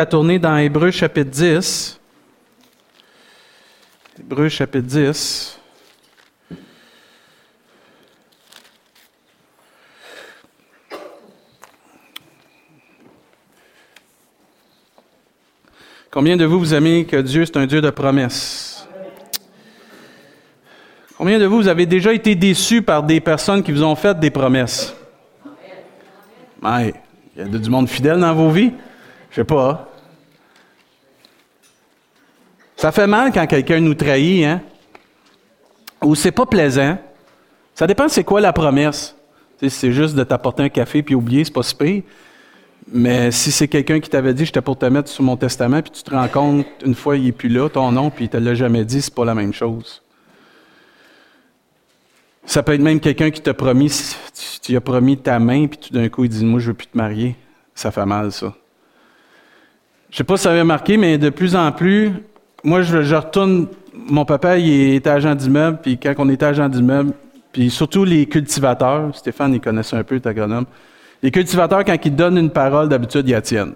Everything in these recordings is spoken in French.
à tourner dans Hébreu chapitre 10. Hébreu chapitre 10. Combien de vous, vous aimez que Dieu, c'est un Dieu de promesses? Combien de vous, vous avez déjà été déçus par des personnes qui vous ont fait des promesses? Ouais, il y a du monde fidèle dans vos vies? Je sais pas. Ça fait mal quand quelqu'un nous trahit, hein? Ou c'est pas plaisant. Ça dépend c'est quoi la promesse. Si c'est juste de t'apporter un café puis oublier, c'est pas si Mais si c'est quelqu'un qui t'avait dit j'étais pour te mettre sous mon testament, puis tu te rends compte une fois il est plus là, ton nom, puis il te l'a jamais dit, c'est pas la même chose. Ça peut être même quelqu'un qui t'a promis, tu, as promis ta main, puis tout d'un coup il dit moi je veux plus te marier. Ça fait mal ça. Je sais pas si ça avait marqué, mais de plus en plus, moi, je, retourne. Mon papa, il était agent d'immeuble, puis quand on était agent d'immeuble, puis surtout les cultivateurs, Stéphane, il connaissait un peu, est agronome. Les cultivateurs, quand ils donnent une parole, d'habitude, ils la tiennent.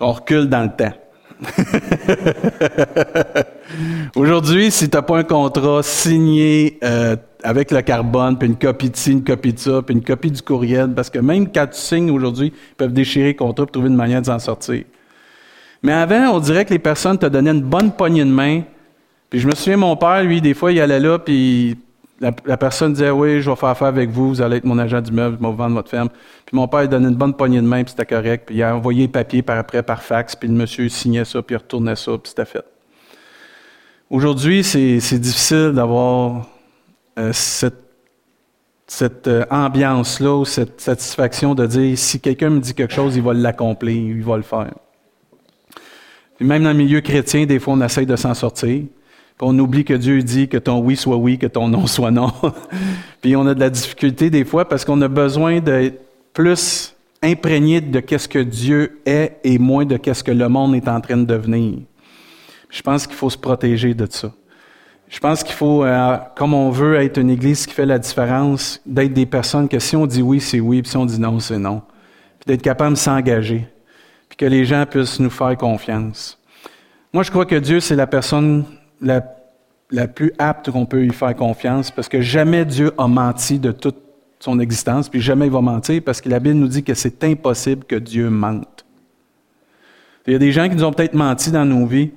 On recule dans le temps. Aujourd'hui, si tu n'as pas un contrat signé euh, avec le carbone, puis une copie de ci, une copie de ça, puis une copie du courriel, parce que même quand tu signes aujourd'hui, ils peuvent déchirer le contrat pour trouver une manière de s'en sortir. Mais avant, on dirait que les personnes te donnaient une bonne poignée de main. Puis je me souviens, mon père, lui, des fois, il allait là, puis la, personne disait Oui, je vais faire affaire avec vous, vous allez être mon agent d'immeuble, je vais vous vendre votre ferme. Puis mon père, il donnait une bonne poignée de main, puis c'était correct. Puis il a envoyé le papier par après, par fax, puis le monsieur signait ça, puis il retournait ça, puis c'était fait. Aujourd'hui, c'est difficile d'avoir euh, cette, euh, ambiance-là, cette satisfaction de dire si quelqu'un me dit quelque chose, il va l'accomplir, il va le faire même dans le milieu chrétien, des fois, on essaye de s'en sortir. Puis on oublie que Dieu dit que ton oui soit oui, que ton non soit non. puis on a de la difficulté des fois parce qu'on a besoin d'être plus imprégné de qu'est-ce que Dieu est et moins de qu'est-ce que le monde est en train de devenir. Je pense qu'il faut se protéger de ça. Je pense qu'il faut, euh, comme on veut être une église qui fait la différence, d'être des personnes que si on dit oui, c'est oui, puis si on dit non, c'est non. Puis d'être capable de s'engager que les gens puissent nous faire confiance. Moi, je crois que Dieu, c'est la personne la, plus apte qu'on peut y faire confiance, parce que jamais Dieu a menti de toute son existence, puis jamais il va mentir, parce que la Bible nous dit que c'est impossible que Dieu mente. Il y a des gens qui nous ont peut-être menti dans nos vies,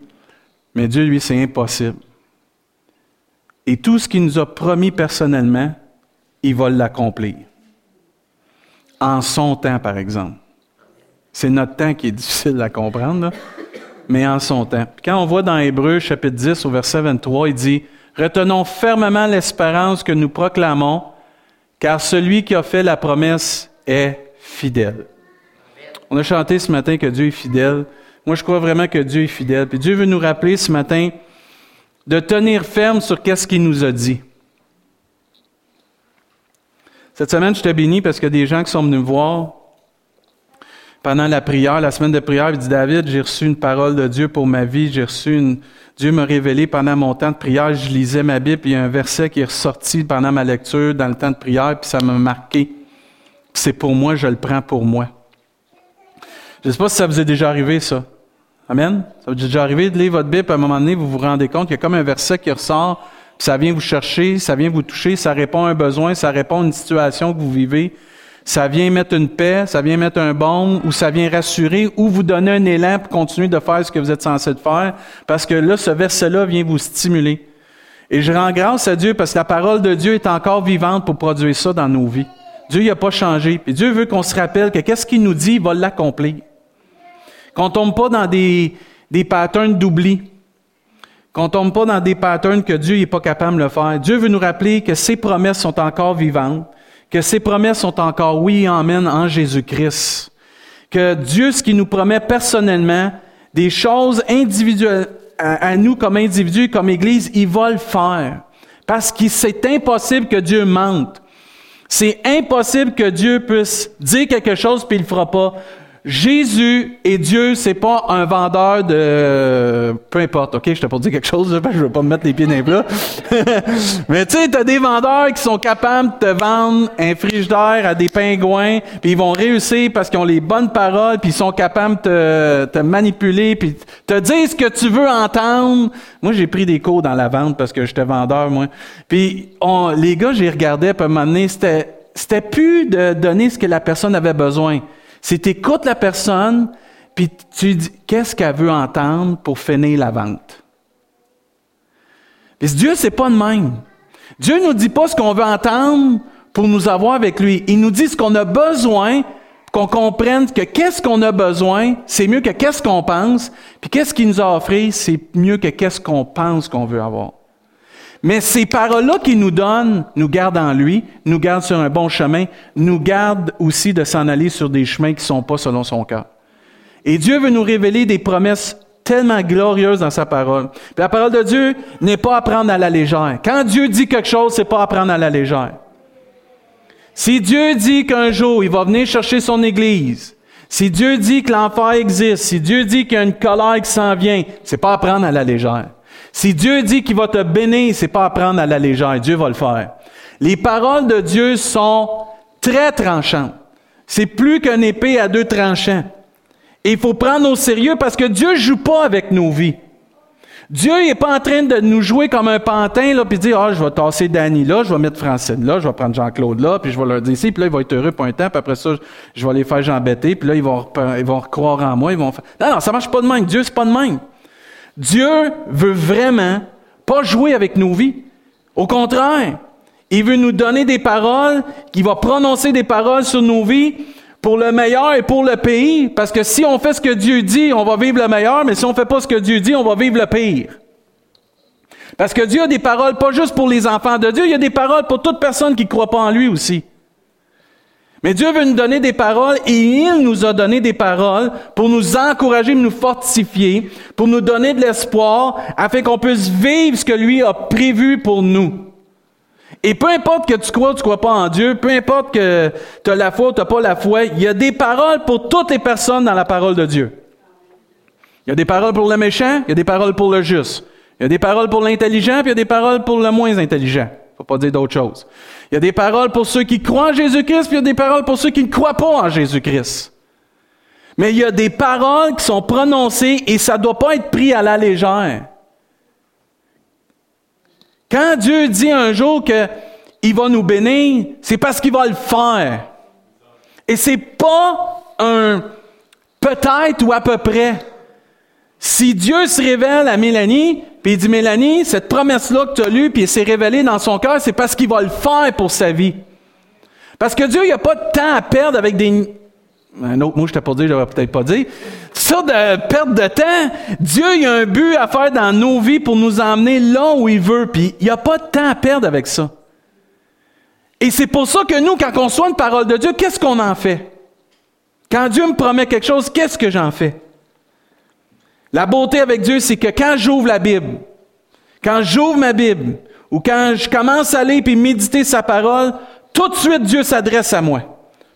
mais Dieu, lui, c'est impossible. Et tout ce qu'il nous a promis personnellement, il va l'accomplir. En son temps, par exemple. C'est notre temps qui est difficile à comprendre, mais en son temps. quand on voit dans Hébreu chapitre 10 au verset 23, il dit, Retenons fermement l'espérance que nous proclamons, car celui qui a fait la promesse est fidèle. On a chanté ce matin que Dieu est fidèle. Moi, je crois vraiment que Dieu est fidèle. Puis Dieu veut nous rappeler ce matin de tenir ferme sur qu'est-ce qu'il nous a dit. Cette semaine, je t'ai béni parce que des gens qui sont venus me voir pendant la prière, la semaine de prière, il dit David, j'ai reçu une parole de Dieu pour ma vie, j'ai reçu une. Dieu m'a révélé pendant mon temps de prière, je lisais ma Bible, puis il y a un verset qui est ressorti pendant ma lecture dans le temps de prière, puis ça m'a marqué. C'est pour moi, je le prends pour moi. Je ne sais pas si ça vous est déjà arrivé, ça. Amen? Ça vous est déjà arrivé de lire votre Bible, à un moment donné, vous vous rendez compte qu'il y a comme un verset qui ressort, puis ça vient vous chercher, ça vient vous toucher, ça répond à un besoin, ça répond à une situation que vous vivez, ça vient mettre une paix, ça vient mettre un baume, ou ça vient rassurer, ou vous donner un élan pour continuer de faire ce que vous êtes censé de faire, parce que là, ce verset-là vient vous stimuler. Et je rends grâce à Dieu parce que la parole de Dieu est encore vivante pour produire ça dans nos vies. Dieu n'a pas changé. Et Dieu veut qu'on se rappelle que qu'est-ce qu'il nous dit, il va l'accomplir. Qu'on tombe pas dans des, patterns d'oubli. Qu'on tombe pas dans des patterns que Dieu n'est pas capable de faire. Dieu veut nous rappeler que ses promesses sont encore vivantes que ses promesses sont encore oui amen en Jésus-Christ. Que Dieu, ce qu'il nous promet personnellement, des choses individuelles à, nous comme individus, comme Église, il va le faire. Parce que c'est impossible que Dieu mente. C'est impossible que Dieu puisse dire quelque chose puis il le fera pas. Jésus et Dieu, c'est pas un vendeur de... Peu importe, OK? Je t'ai pas dit quelque chose, là, je veux pas me mettre les pieds dans les plats. Mais tu sais, t'as des vendeurs qui sont capables de te vendre un frigidaire à des pingouins, puis ils vont réussir parce qu'ils ont les bonnes paroles, puis ils sont capables de te, manipuler, puis te dire ce que tu veux entendre. Moi, j'ai pris des cours dans la vente parce que j'étais vendeur, moi. Puis on, les gars, j'ai regardé, à un moment donné, c'était, c'était plus de donner ce que la personne avait besoin. C'est écoutes la personne, puis tu dis qu'est-ce qu'elle veut entendre pour finir la vente? Puis Dieu, c'est pas de même. Dieu nous dit pas ce qu'on veut entendre pour nous avoir avec lui. Il nous dit ce qu'on a besoin, qu'on comprenne que qu'est-ce qu'on a besoin, c'est mieux que qu'est-ce qu'on pense, puis qu'est-ce qu'il nous a offert, c'est mieux que qu'est-ce qu'on pense qu'on veut avoir. Mais ces paroles-là qu'il nous donne nous gardent en lui, nous gardent sur un bon chemin, nous gardent aussi de s'en aller sur des chemins qui ne sont pas selon son cœur. Et Dieu veut nous révéler des promesses tellement glorieuses dans sa parole. Puis la parole de Dieu n'est pas à prendre à la légère. Quand Dieu dit quelque chose, c'est pas à prendre à la légère. Si Dieu dit qu'un jour il va venir chercher son Église, si Dieu dit que l'enfer existe, si Dieu dit qu'il y a une colère qui s'en vient, c'est pas à prendre à la légère. Si Dieu dit qu'il va te bénir, c'est pas à prendre à la légère. Dieu va le faire. Les paroles de Dieu sont très tranchantes. C'est plus qu'une épée à deux tranchants. Et il faut prendre au sérieux parce que Dieu joue pas avec nos vies. Dieu n'est pas en train de nous jouer comme un pantin, là, puis dire, ah, je vais tasser Danny là, je vais mettre Francine là, je vais prendre Jean-Claude là, puis je vais leur dire ici, puis là, ils vont être heureux pour un temps, puis après ça, je vais les faire j'embêter, puis là, ils vont, ils vont croire en moi, ils vont faire... Non, non, ça marche pas de même. Dieu, c'est pas de même. Dieu veut vraiment pas jouer avec nos vies. Au contraire, il veut nous donner des paroles, qu'il va prononcer des paroles sur nos vies pour le meilleur et pour le pays. Parce que si on fait ce que Dieu dit, on va vivre le meilleur, mais si on fait pas ce que Dieu dit, on va vivre le pire. Parce que Dieu a des paroles pas juste pour les enfants de Dieu, il y a des paroles pour toute personne qui croit pas en lui aussi. Mais Dieu veut nous donner des paroles et il nous a donné des paroles pour nous encourager, nous fortifier, pour nous donner de l'espoir afin qu'on puisse vivre ce que lui a prévu pour nous. Et peu importe que tu crois ou tu crois pas en Dieu, peu importe que tu as la foi ou tu n'as pas la foi, il y a des paroles pour toutes les personnes dans la parole de Dieu. Il y a des paroles pour le méchant, il y a des paroles pour le juste. Il y a des paroles pour l'intelligent, puis il y a des paroles pour le moins intelligent. Faut pas dire d'autre chose. Il y a des paroles pour ceux qui croient en Jésus-Christ, puis il y a des paroles pour ceux qui ne croient pas en Jésus-Christ. Mais il y a des paroles qui sont prononcées et ça ne doit pas être pris à la légère. Quand Dieu dit un jour qu'il va nous bénir, c'est parce qu'il va le faire. Et c'est pas un peut-être ou à peu près. Si Dieu se révèle à Mélanie, puis il dit, Mélanie, cette promesse-là que tu as lue, puis elle s'est révélée dans son cœur, c'est parce qu'il va le faire pour sa vie. Parce que Dieu, il a pas de temps à perdre avec des... Un autre mot, je t'ai pas dit, je vais peut-être pas dire. Ça de perte de temps, Dieu, il a un but à faire dans nos vies pour nous emmener là où il veut, puis il n'y a pas de temps à perdre avec ça. Et c'est pour ça que nous, quand on soit une parole de Dieu, qu'est-ce qu'on en fait? Quand Dieu me promet quelque chose, qu'est-ce que j'en fais? La beauté avec Dieu, c'est que quand j'ouvre la Bible, quand j'ouvre ma Bible, ou quand je commence à lire et méditer sa parole, tout de suite Dieu s'adresse à moi.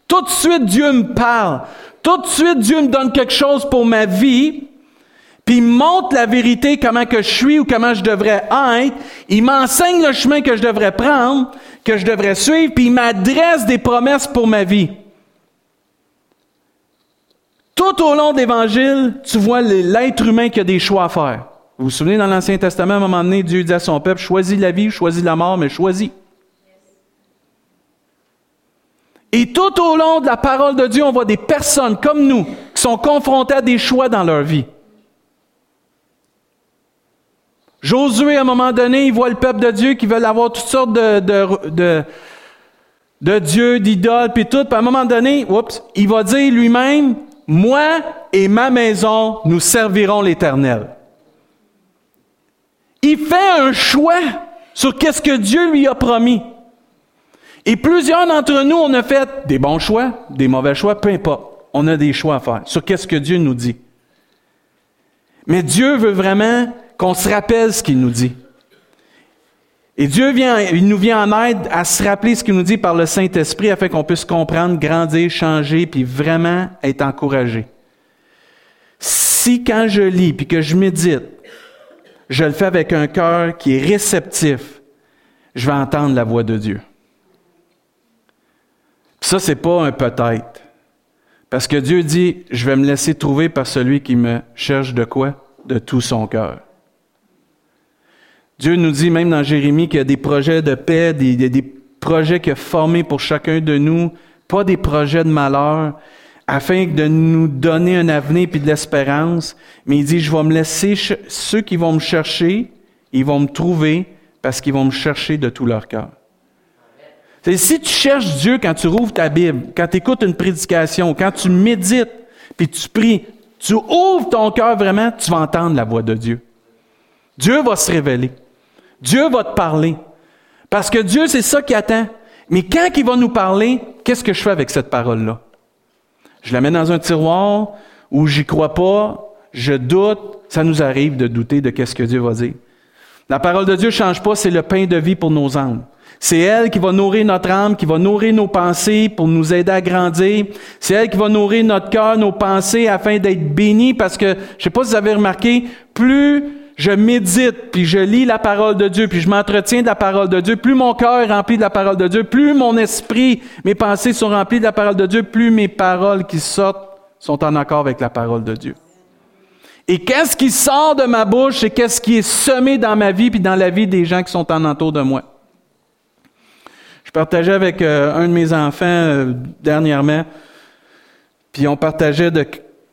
Tout de suite Dieu me parle. Tout de suite Dieu me donne quelque chose pour ma vie. Puis il montre la vérité, comment que je suis ou comment je devrais être. Il m'enseigne le chemin que je devrais prendre, que je devrais suivre, puis il m'adresse des promesses pour ma vie. Tout au long de l'Évangile, tu vois l'être humain qui a des choix à faire. Vous vous souvenez, dans l'Ancien Testament, à un moment donné, Dieu dit à son peuple, choisis la vie, choisis la mort, mais choisis. Et tout au long de la parole de Dieu, on voit des personnes comme nous qui sont confrontées à des choix dans leur vie. Josué, à un moment donné, il voit le peuple de Dieu qui veulent avoir toutes sortes de, de, de, dieux, d'idoles, puis tout. Puis à un moment donné, il va dire lui-même, moi et ma maison, nous servirons l'Éternel. Il fait un choix sur qu'est-ce que Dieu lui a promis. Et plusieurs d'entre nous, on a fait des bons choix, des mauvais choix, peu importe. On a des choix à faire sur qu'est-ce que Dieu nous dit. Mais Dieu veut vraiment qu'on se rappelle ce qu'il nous dit. Et Dieu vient, il nous vient en aide à se rappeler ce qu'il nous dit par le Saint-Esprit afin qu'on puisse comprendre, grandir, changer, puis vraiment être encouragé. Si quand je lis puis que je médite, je le fais avec un cœur qui est réceptif, je vais entendre la voix de Dieu. Ça, c'est pas un peut-être. Parce que Dieu dit, je vais me laisser trouver par celui qui me cherche de quoi? De tout son cœur. Dieu nous dit même dans Jérémie qu'il y a des projets de paix, des, des projets qu'il a formés pour chacun de nous, pas des projets de malheur, afin de nous donner un avenir puis de l'espérance. Mais il dit, je vais me laisser, ceux qui vont me chercher, ils vont me trouver parce qu'ils vont me chercher de tout leur cœur. Si tu cherches Dieu quand tu rouvres ta Bible, quand tu écoutes une prédication, quand tu médites, puis tu pries, tu ouvres ton cœur vraiment, tu vas entendre la voix de Dieu. Dieu va se révéler. Dieu va te parler. Parce que Dieu, c'est ça qui attend. Mais quand il va nous parler, qu'est-ce que je fais avec cette parole-là? Je la mets dans un tiroir où j'y crois pas, je doute. Ça nous arrive de douter de qu'est-ce que Dieu va dire. La parole de Dieu ne change pas, c'est le pain de vie pour nos âmes. C'est elle qui va nourrir notre âme, qui va nourrir nos pensées pour nous aider à grandir. C'est elle qui va nourrir notre cœur, nos pensées afin d'être bénis parce que, je sais pas si vous avez remarqué, plus je médite, puis je lis la parole de Dieu, puis je m'entretiens de la parole de Dieu, plus mon cœur est rempli de la parole de Dieu, plus mon esprit, mes pensées sont remplies de la parole de Dieu, plus mes paroles qui sortent sont en accord avec la parole de Dieu. Et qu'est-ce qui sort de ma bouche, c'est qu'est-ce qui est semé dans ma vie, puis dans la vie des gens qui sont en entour de moi? Je partageais avec euh, un de mes enfants euh, dernièrement, puis on partageait de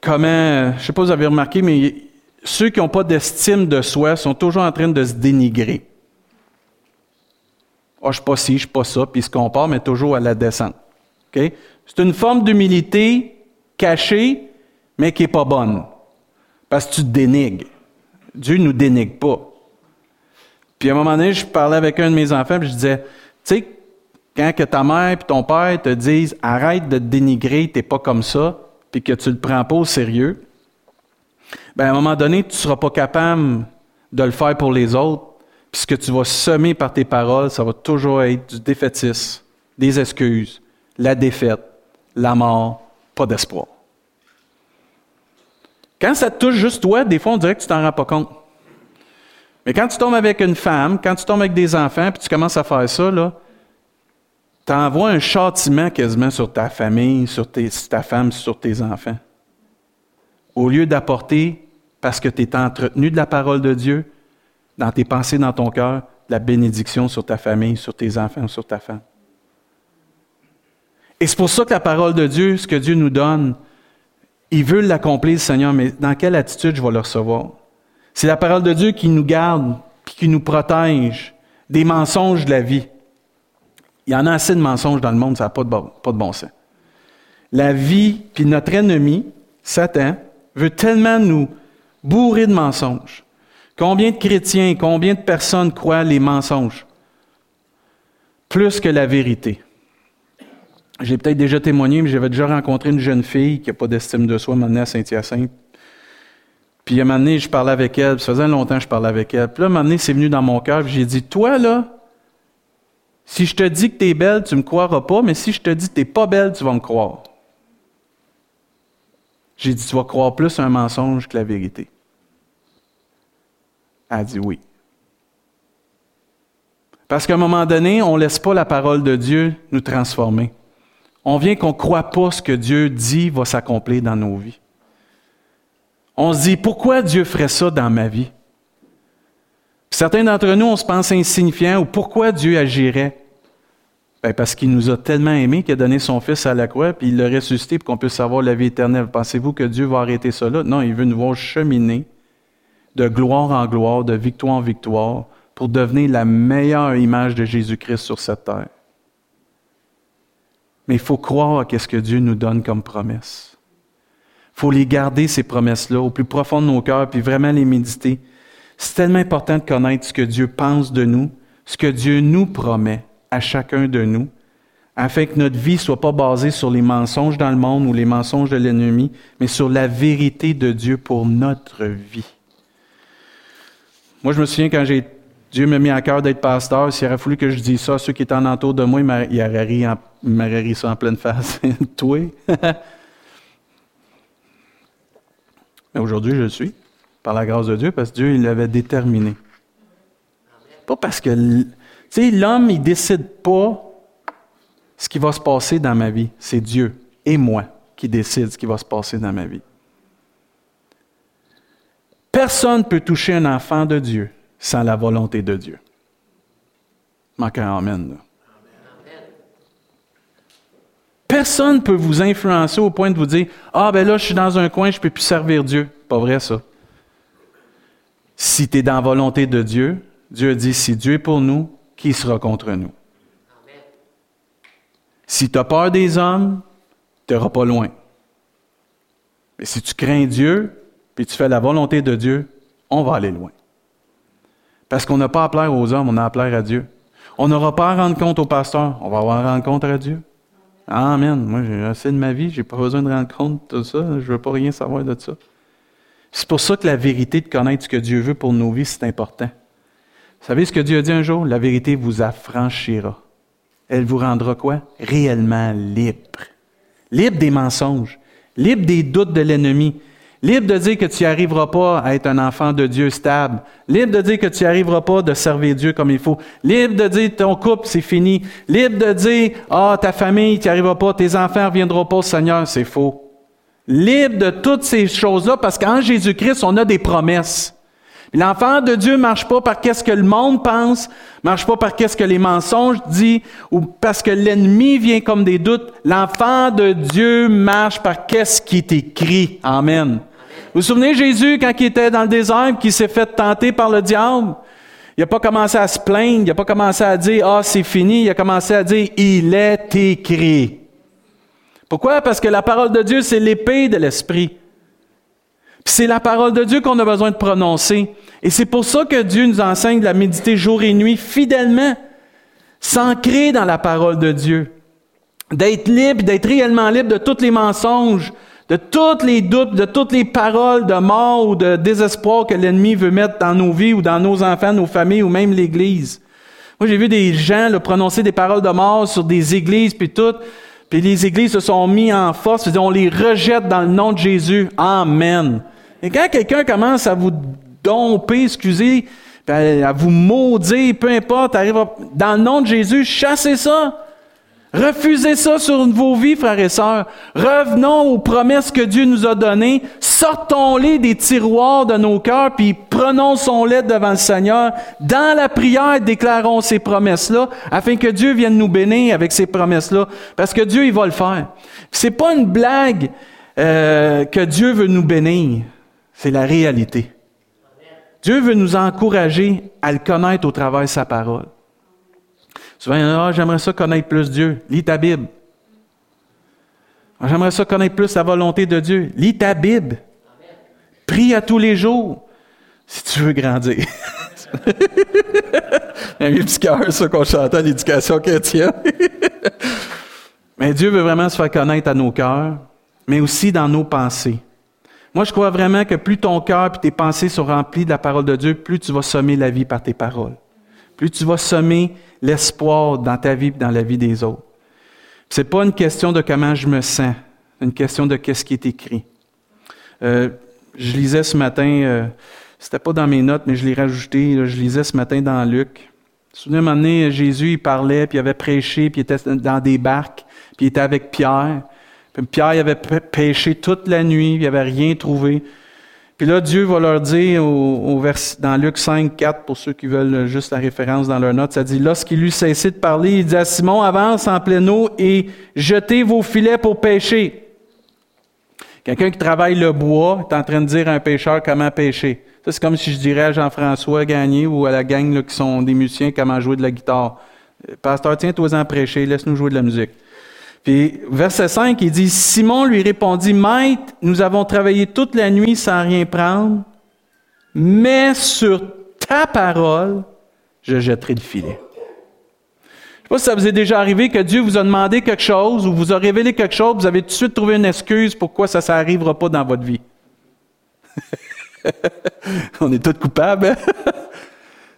comment, euh, je sais pas si vous avez remarqué, mais ceux qui n'ont pas d'estime de soi sont toujours en train de se dénigrer. oh, je ne suis pas ci, je ne suis pas ça, puis ils se comparent, mais toujours à la descente. C'est une forme d'humilité cachée, mais qui n'est pas bonne. Parce que tu te dénigres. Dieu ne nous dénigre pas. Puis à un moment donné, je parlais avec un de mes enfants, puis je disais, tu sais, quand que ta mère et ton père te disent arrête de te dénigrer, t'es pas comme ça, puis que tu le prends pas au sérieux, ben à un moment donné, tu ne seras pas capable de le faire pour les autres. Puis ce que tu vas semer par tes paroles, ça va toujours être du défaitisme, des excuses, la défaite, la mort, pas d'espoir. Quand ça te touche juste toi, des fois, on dirait que tu t'en rends pas compte. Mais quand tu tombes avec une femme, quand tu tombes avec des enfants, puis tu commences à faire ça, là, tu envoies un châtiment quasiment sur ta famille, sur ta femme, sur tes enfants au lieu d'apporter, parce que tu es entretenu de la parole de Dieu, dans tes pensées, dans ton cœur, la bénédiction sur ta famille, sur tes enfants, sur ta femme. Et c'est pour ça que la parole de Dieu, ce que Dieu nous donne, il veut l'accomplir, Seigneur, mais dans quelle attitude je vais le recevoir? C'est la parole de Dieu qui nous garde, qui nous protège des mensonges de la vie. Il y en a assez de mensonges dans le monde, ça n'a pas de bon sens. La vie, puis notre ennemi, Satan, veut tellement nous bourrer de mensonges. Combien de chrétiens, combien de personnes croient les mensonges? Plus que la vérité. J'ai peut-être déjà témoigné, mais j'avais déjà rencontré une jeune fille qui n'a pas d'estime de soi, maintenant à Saint-Hyacinthe. Puis à un moment donné, je parlais avec elle, ça faisait longtemps que je parlais avec elle. Puis là, à un moment donné, c'est venu dans mon cœur, j'ai dit, toi là, si je te dis que tu es belle, tu ne me croiras pas, mais si je te dis que tu n'es pas belle, tu vas me croire. J'ai dit, tu vas croire plus un mensonge que la vérité. Elle a dit oui. Parce qu'à un moment donné, on ne laisse pas la parole de Dieu nous transformer. On vient qu'on ne croit pas ce que Dieu dit va s'accomplir dans nos vies. On se dit, pourquoi Dieu ferait ça dans ma vie? certains d'entre nous, on se pense insignifiants ou pourquoi Dieu agirait? Ben parce qu'il nous a tellement aimés qu'il a donné son Fils à la croix, puis il l'a ressuscité pour qu'on puisse avoir la vie éternelle. Pensez-vous que Dieu va arrêter cela? Non, il veut nous voir cheminer de gloire en gloire, de victoire en victoire, pour devenir la meilleure image de Jésus-Christ sur cette terre. Mais il faut croire à ce que Dieu nous donne comme promesse. Il faut les garder, ces promesses-là, au plus profond de nos cœurs, puis vraiment les méditer. C'est tellement important de connaître ce que Dieu pense de nous, ce que Dieu nous promet à chacun de nous, afin que notre vie ne soit pas basée sur les mensonges dans le monde ou les mensonges de l'ennemi, mais sur la vérité de Dieu pour notre vie. Moi, je me souviens quand j'ai Dieu m'a mis à cœur d'être pasteur. S'il aurait fallu que je dise ça à ceux qui étaient en entour de moi, il m'aurait ri, ri, ça en pleine face. Toi? Mais aujourd'hui, je le suis, par la grâce de Dieu, parce que Dieu, l'avait déterminé. Pas parce que, tu sais, l'homme, il décide pas ce qui va se passer dans ma vie. C'est Dieu et moi qui décide ce qui va se passer dans ma vie. Personne ne peut toucher un enfant de Dieu sans la volonté de Dieu. Manque un Amen. Personne ne peut vous influencer au point de vous dire Ah, ben là, je suis dans un coin, je ne peux plus servir Dieu. Pas vrai, ça. Si tu es dans la volonté de Dieu, Dieu dit Si Dieu est pour nous, qui sera contre nous? Si tu as peur des hommes, tu n'auras pas loin. Mais si tu crains Dieu, puis tu fais la volonté de Dieu, on va aller loin. Parce qu'on n'a pas à plaire aux hommes, on a à plaire à Dieu. On n'aura pas à rendre compte au pasteur, on va avoir à rendre compte à Dieu. Amen. Moi, j'ai assez de ma vie, j'ai pas besoin de rendre compte de ça, je veux pas rien savoir de ça. C'est pour ça que la vérité de connaître ce que Dieu veut pour nos vies, c'est important. Savez ce que Dieu a dit un jour? La vérité vous affranchira. Elle vous rendra quoi? Réellement libre. Libre des mensonges, libre des doutes de l'ennemi, Libre de dire que tu n'y arriveras pas à être un enfant de Dieu stable. Libre de dire que tu n'y arriveras pas de servir Dieu comme il faut. Libre de dire ton couple, c'est fini. Libre de dire, ah, ta famille, tu n'y pas, tes enfants ne reviendront pas au Seigneur, c'est faux. Libre de toutes ces choses-là parce qu'en Jésus-Christ, on a des promesses. L'enfant de Dieu marche pas par qu'est-ce que le monde pense, marche pas par qu'est-ce que les mensonges disent, ou parce que l'ennemi vient comme des doutes. L'enfant de Dieu marche par qu'est-ce qui est écrit. Amen. Vous vous souvenez Jésus quand il était dans le désert, qui s'est fait tenter par le diable? Il n'a pas commencé à se plaindre, il n'a pas commencé à dire Ah, c'est fini, il a commencé à dire Il est écrit. Pourquoi? Parce que la parole de Dieu, c'est l'épée de l'esprit. C'est la parole de Dieu qu'on a besoin de prononcer. Et c'est pour ça que Dieu nous enseigne de la méditer jour et nuit fidèlement, s'ancrer dans la parole de Dieu, d'être libre, d'être réellement libre de tous les mensonges, de tous les doutes, de toutes les paroles de mort ou de désespoir que l'ennemi veut mettre dans nos vies ou dans nos enfants, nos familles ou même l'Église. Moi, j'ai vu des gens prononcer des paroles de mort sur des églises puis tout, puis les églises se sont mis en force, on les rejette dans le nom de Jésus. Amen. Et quand quelqu'un commence à vous domper, excusez, à vous maudire, peu importe, arrive dans le nom de Jésus, chassez ça. Refusez ça sur vos vies, frères et sœurs. Revenons aux promesses que Dieu nous a données. Sortons-les des tiroirs de nos cœurs, puis prononçons-les devant le Seigneur. Dans la prière, déclarons ces promesses-là, afin que Dieu vienne nous bénir avec ces promesses-là. Parce que Dieu, il va le faire. C'est pas une blague euh, que Dieu veut nous bénir. C'est la réalité. Dieu veut nous encourager à le connaître au travers de sa parole. Souvent, ah, j'aimerais ça connaître plus Dieu. Lis ta Bible. Ah, j'aimerais ça connaître plus la volonté de Dieu. Lis ta Bible. Prie à tous les jours si tu veux grandir. un petit cœur, ça, qu'on chante à l'éducation chrétienne. mais Dieu veut vraiment se faire connaître à nos cœurs, mais aussi dans nos pensées. Moi, je crois vraiment que plus ton cœur et tes pensées sont remplis de la parole de Dieu, plus tu vas semer la vie par tes paroles. Plus tu vas semer l'espoir dans ta vie et dans la vie des autres. Ce n'est pas une question de comment je me sens, une question de qu'est-ce qui est écrit. Euh, je lisais ce matin, euh, c'était pas dans mes notes, mais je l'ai rajouté, je lisais ce matin dans Luc. Souvenez, un moment donné, Jésus, il parlait, puis il avait prêché, puis il était dans des barques, puis il était avec Pierre. Pierre il avait pêché toute la nuit, il n'avait rien trouvé. Puis là, Dieu va leur dire au, dans Luc 5, 4, pour ceux qui veulent juste la référence dans leur note, ça dit, lorsqu'il eut cessé de parler, il dit à Simon, avance en pleine eau et jetez vos filets pour pêcher. Quelqu'un qui travaille le bois est en train de dire à un pêcheur comment pêcher. Ça, c'est comme si je dirais à Jean-François Gagné ou à la gang qui sont des musiciens comment jouer de la guitare. Pasteur, tiens-toi en prêcher, laisse-nous jouer de la musique. Puis verset 5, il dit, Simon lui répondit, Maître, nous avons travaillé toute la nuit sans rien prendre, mais sur ta parole, je jetterai le filet. Je sais pas si ça vous est déjà arrivé que Dieu vous a demandé quelque chose ou vous a révélé quelque chose, vous avez tout de suite trouvé une excuse pourquoi ça ne arrivera pas dans votre vie. On est tous coupables. Hein?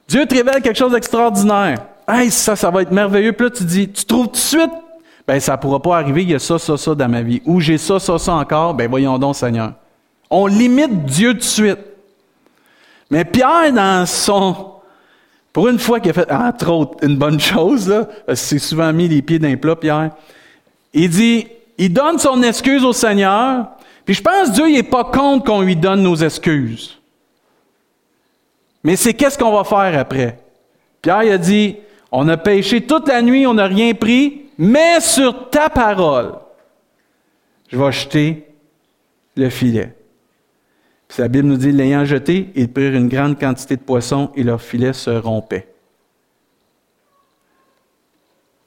Dieu te révèle quelque chose d'extraordinaire. Hey, ça, ça va être merveilleux. Puis là, tu dis, tu trouves tout de suite, ben ça ne pourra pas arriver, il y a ça, ça, ça dans ma vie. Ou j'ai ça, ça, ça encore, ben voyons donc, Seigneur. On limite Dieu de suite. Mais Pierre, dans son... Pour une fois qu'il a fait, entre autres, une bonne chose, là, c'est souvent mis les pieds d'un plat, Pierre, il dit, il donne son excuse au Seigneur, puis je pense que Dieu n'est pas contre qu'on lui donne nos excuses. Mais c'est qu'est-ce qu'on va faire après? Pierre il a dit, on a péché toute la nuit, on n'a rien pris, mais sur ta parole, je vais jeter le filet. Puis la Bible nous dit, l'ayant jeté, ils prirent une grande quantité de poissons et leur filet se rompait.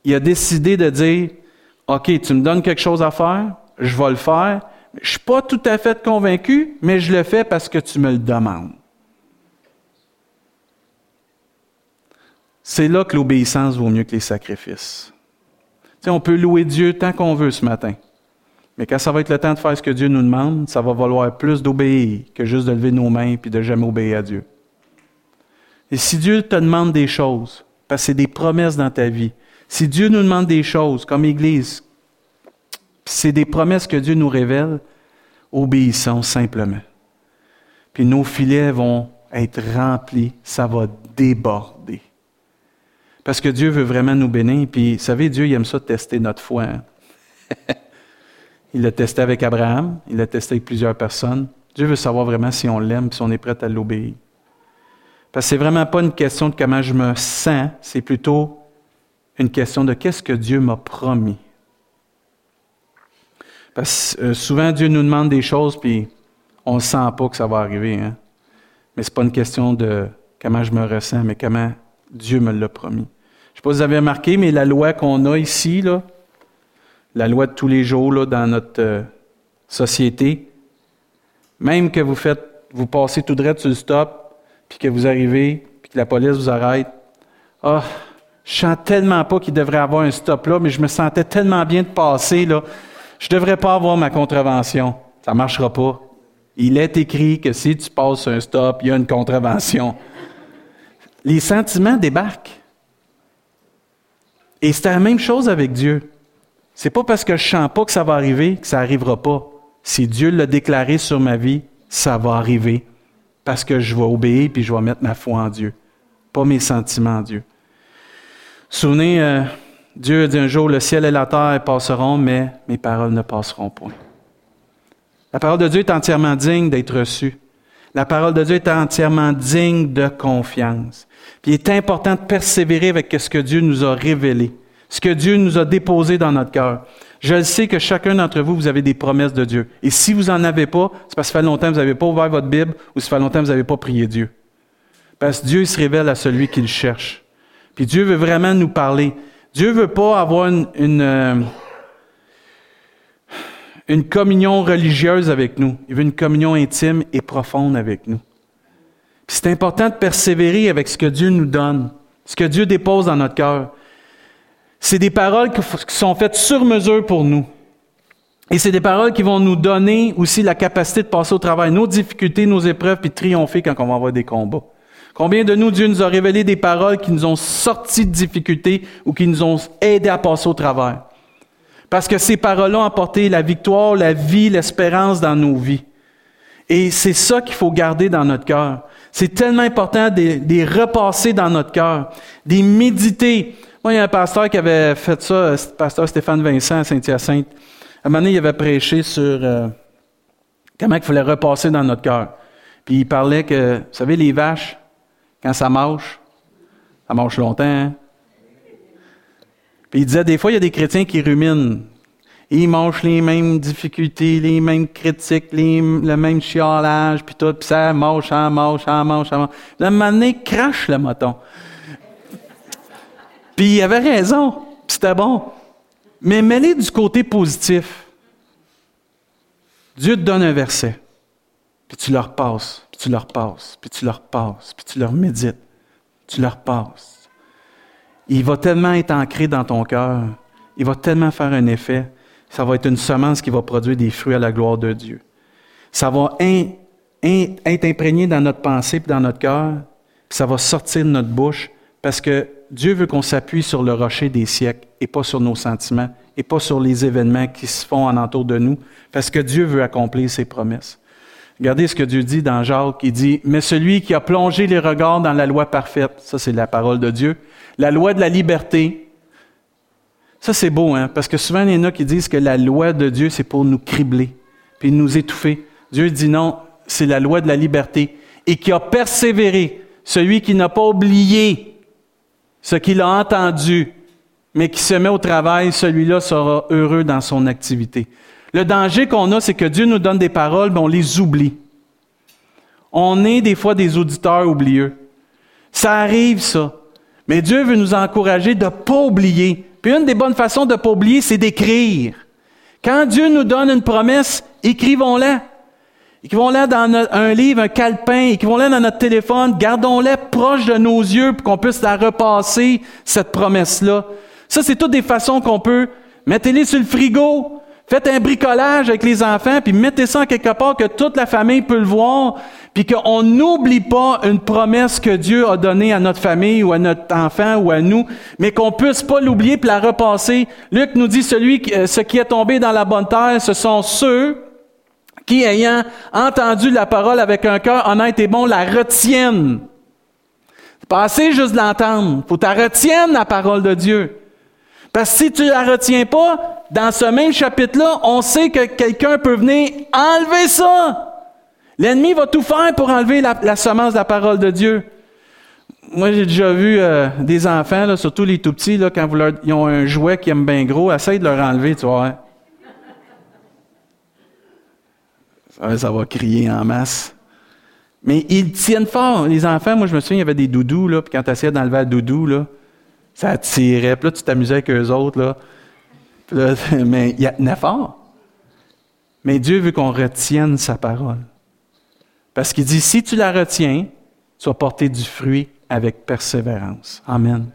Il a décidé de dire, OK, tu me donnes quelque chose à faire, je vais le faire. Je ne suis pas tout à fait convaincu, mais je le fais parce que tu me le demandes. C'est là que l'obéissance vaut mieux que les sacrifices. On peut louer Dieu tant qu'on veut ce matin. Mais quand ça va être le temps de faire ce que Dieu nous demande, ça va valoir plus d'obéir que juste de lever nos mains et de jamais obéir à Dieu. Et si Dieu te demande des choses, parce que c'est des promesses dans ta vie, si Dieu nous demande des choses comme Église, c'est des promesses que Dieu nous révèle, obéissons simplement. Puis nos filets vont être remplis, ça va déborder. Parce que Dieu veut vraiment nous bénir. Puis, vous savez, Dieu, il aime ça tester notre foi. Hein. il l'a testé avec Abraham, il l'a testé avec plusieurs personnes. Dieu veut savoir vraiment si on l'aime, si on est prêt à l'obéir. Parce que c'est vraiment pas une question de comment je me sens, c'est plutôt une question de qu'est-ce que Dieu m'a promis. Parce que euh, souvent, Dieu nous demande des choses, puis on ne sent pas que ça va arriver. Hein? Mais ce n'est pas une question de comment je me ressens, mais comment Dieu me l'a promis. Je ne sais pas si vous avez remarqué, mais la loi qu'on a ici, la loi de tous les jours dans notre euh, société, même que vous faites, vous passez tout droit sur le stop, puis que vous arrivez, puis que la police vous arrête, ah, oh, je sens tellement pas qu'il devrait avoir un stop là, mais je me sentais tellement bien de passer là, je devrais pas avoir ma contravention. Ça marchera pas. Il est écrit que si tu passes un stop, il y a une contravention les sentiments débarquent. Et c'est la même chose avec Dieu. C'est pas parce que je sens pas que ça va arriver que ça n'arrivera pas. Si Dieu l'a déclaré sur ma vie, ça va arriver. Parce que je vais obéir puis je vais mettre ma foi en Dieu. Pas mes sentiments en Dieu. Souvenez, euh, Dieu a dit un jour, le ciel et la terre passeront, mais mes paroles ne passeront point. La parole de Dieu est entièrement digne d'être reçue. La parole de Dieu est entièrement digne de confiance. Puis il est important de persévérer avec ce que Dieu nous a révélé, ce que Dieu nous a déposé dans notre cœur. Je sais que chacun d'entre vous, vous avez des promesses de Dieu. Et si vous n'en avez pas, c'est parce que ça fait longtemps que vous n'avez pas ouvert votre Bible ou ça fait longtemps que vous n'avez pas prié Dieu. Parce que Dieu se révèle à celui qui le cherche. Puis Dieu veut vraiment nous parler. Dieu veut pas avoir une, une, euh, une communion religieuse avec nous. Il veut une communion intime et profonde avec nous. C'est important de persévérer avec ce que Dieu nous donne, ce que Dieu dépose dans notre cœur. C'est des paroles qui sont faites sur mesure pour nous. Et c'est des paroles qui vont nous donner aussi la capacité de passer au travail nos difficultés, nos épreuves, puis triompher quand on va avoir des combats. Combien de nous, Dieu nous a révélé des paroles qui nous ont sortis de difficultés ou qui nous ont aidés à passer au travers? Parce que ces paroles-là ont apporté la victoire, la vie, l'espérance dans nos vies. Et c'est ça qu'il faut garder dans notre cœur. C'est tellement important de, les repasser dans notre cœur, de méditer. Moi, il y a un pasteur qui avait fait ça, le pasteur Stéphane Vincent à Saint-Hyacinthe. À un moment donné, il avait prêché sur euh, comment il fallait repasser dans notre cœur. Puis il parlait que, vous savez, les vaches, quand ça marche, ça marche longtemps. Hein? Puis il disait, des fois, il y a des chrétiens qui ruminent ils mangent les mêmes difficultés, les mêmes critiques, le même chialage, puis tout, puis ça mange, ça mange, ça mange, ça mange. La manée crache le moton. Puis il avait raison, c'était bon. Mais mêlez du côté positif. Dieu te donne un verset, puis tu leur passes, puis tu leur passes, puis tu leur passes, puis tu leur médites, tu leur passes. Il va tellement être ancré dans ton cœur, il va tellement faire un effet ça va être une semence qui va produire des fruits à la gloire de Dieu. Ça va être imprégné dans notre pensée et dans notre cœur. ça va sortir de notre bouche parce que Dieu veut qu'on s'appuie sur le rocher des siècles et pas sur nos sentiments et pas sur les événements qui se font en entour de nous, parce que Dieu veut accomplir ses promesses. Regardez ce que Dieu dit dans Jacques. Il dit, mais celui qui a plongé les regards dans la loi parfaite, ça c'est la parole de Dieu, la loi de la liberté. Ça c'est beau, hein, parce que souvent il y en a qui disent que la loi de Dieu c'est pour nous cribler, puis nous étouffer. Dieu dit non, c'est la loi de la liberté. Et qui a persévéré, celui qui n'a pas oublié ce qu'il a entendu, mais qui se met au travail, celui-là sera heureux dans son activité. Le danger qu'on a, c'est que Dieu nous donne des paroles, mais on les oublie. On est des fois des auditeurs oublieux. Ça arrive, ça. Mais Dieu veut nous encourager de ne pas oublier. Puis une des bonnes façons de ne pas oublier, c'est d'écrire. Quand Dieu nous donne une promesse, écrivons-la. Écrivons-la dans un livre, un calepin, écrivons-la dans notre téléphone, gardons-la proche de nos yeux pour qu'on puisse la repasser, cette promesse-là. Ça, c'est toutes des façons qu'on peut. Mettez-les sur le frigo, Faites un bricolage avec les enfants, puis mettez ça en quelque part que toute la famille peut le voir, puis qu'on n'oublie pas une promesse que Dieu a donnée à notre famille ou à notre enfant ou à nous, mais qu'on puisse pas l'oublier puis la repasser. Luc nous dit celui euh, ce qui est tombé dans la bonne terre, ce sont ceux qui, ayant entendu la parole avec un cœur honnête et bon, la retiennent. Pas assez juste l'entendre. Faut que tu retiennes la parole de Dieu. Parce que si tu la retiens pas, dans ce même chapitre-là, on sait que quelqu'un peut venir enlever ça. L'ennemi va tout faire pour enlever la, semence de la parole de Dieu. Moi, j'ai déjà vu euh, des enfants, là, surtout les tout petits, là, quand ils ont un jouet qui aime bien gros, essaye de leur enlever, tu vois. Ça, ça va crier en masse. Mais ils tiennent fort, les enfants. Moi, je me souviens, il y avait des doudous, là, puis quand tu essayais d'enlever le doudou, là, ça attirait. Puis là, tu t'amusais avec eux autres, là. mais il y a fort. Mais Dieu veut qu'on retienne sa parole. Parce qu'il dit, si tu la retiens, tu vas porter du fruit avec persévérance. Amen.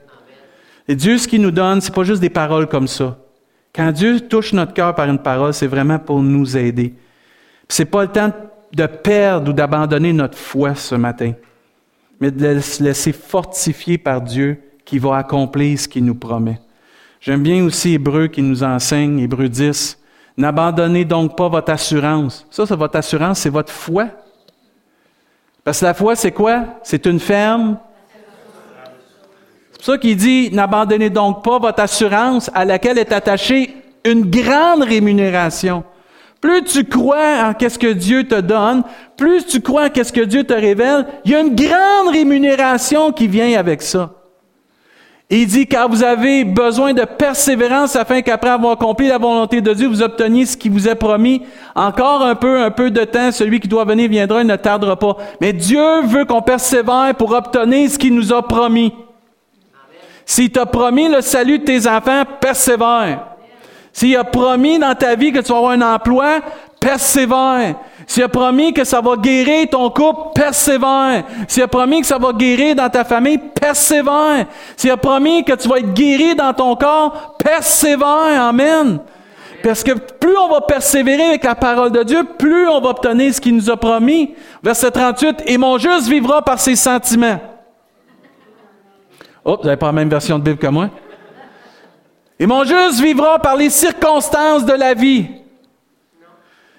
Et Dieu, ce qu'il nous donne, c'est pas juste des paroles comme ça. Quand Dieu touche notre cœur par une parole, c'est vraiment pour nous aider. C'est pas le temps de perdre ou d'abandonner notre foi ce matin, mais de se laisser fortifier par Dieu qui va accomplir ce qu'il nous promet. J'aime bien aussi Hébreu qui nous enseigne, Hébreu 10. N'abandonnez donc pas votre assurance. Ça, c'est votre assurance, c'est votre foi. Parce que la foi, c'est quoi? C'est une ferme. C'est pour ça qu'il dit, n'abandonnez donc pas votre assurance à laquelle est attachée une grande rémunération. Plus tu crois en qu'est-ce que Dieu te donne, plus tu crois en qu'est-ce que Dieu te révèle, il y a une grande rémunération qui vient avec ça. Il dit, car vous avez besoin de persévérance afin qu'après avoir accompli la volonté de Dieu, vous obteniez ce qui vous est promis. Encore un peu, un peu de temps, celui qui doit venir viendra, il ne tardera pas. Mais Dieu veut qu'on persévère pour obtenir ce qu'il nous a promis. S'il t'a promis le salut de tes enfants, persévère. S'il a promis dans ta vie que tu vas avoir un emploi, persévère. S'il a promis que ça va guérir ton couple, persévère. S'il a promis que ça va guérir dans ta famille, persévère. S'il a promis que tu vas être guéri dans ton corps, persévère. Amen. Parce que plus on va persévérer avec la parole de Dieu, plus on va obtenir ce qu'il nous a promis. Verset 38, et mon juste vivra par ses sentiments. Oh, vous n'avez pas la même version de Bible que moi. Et mon juste vivra par les circonstances de la vie.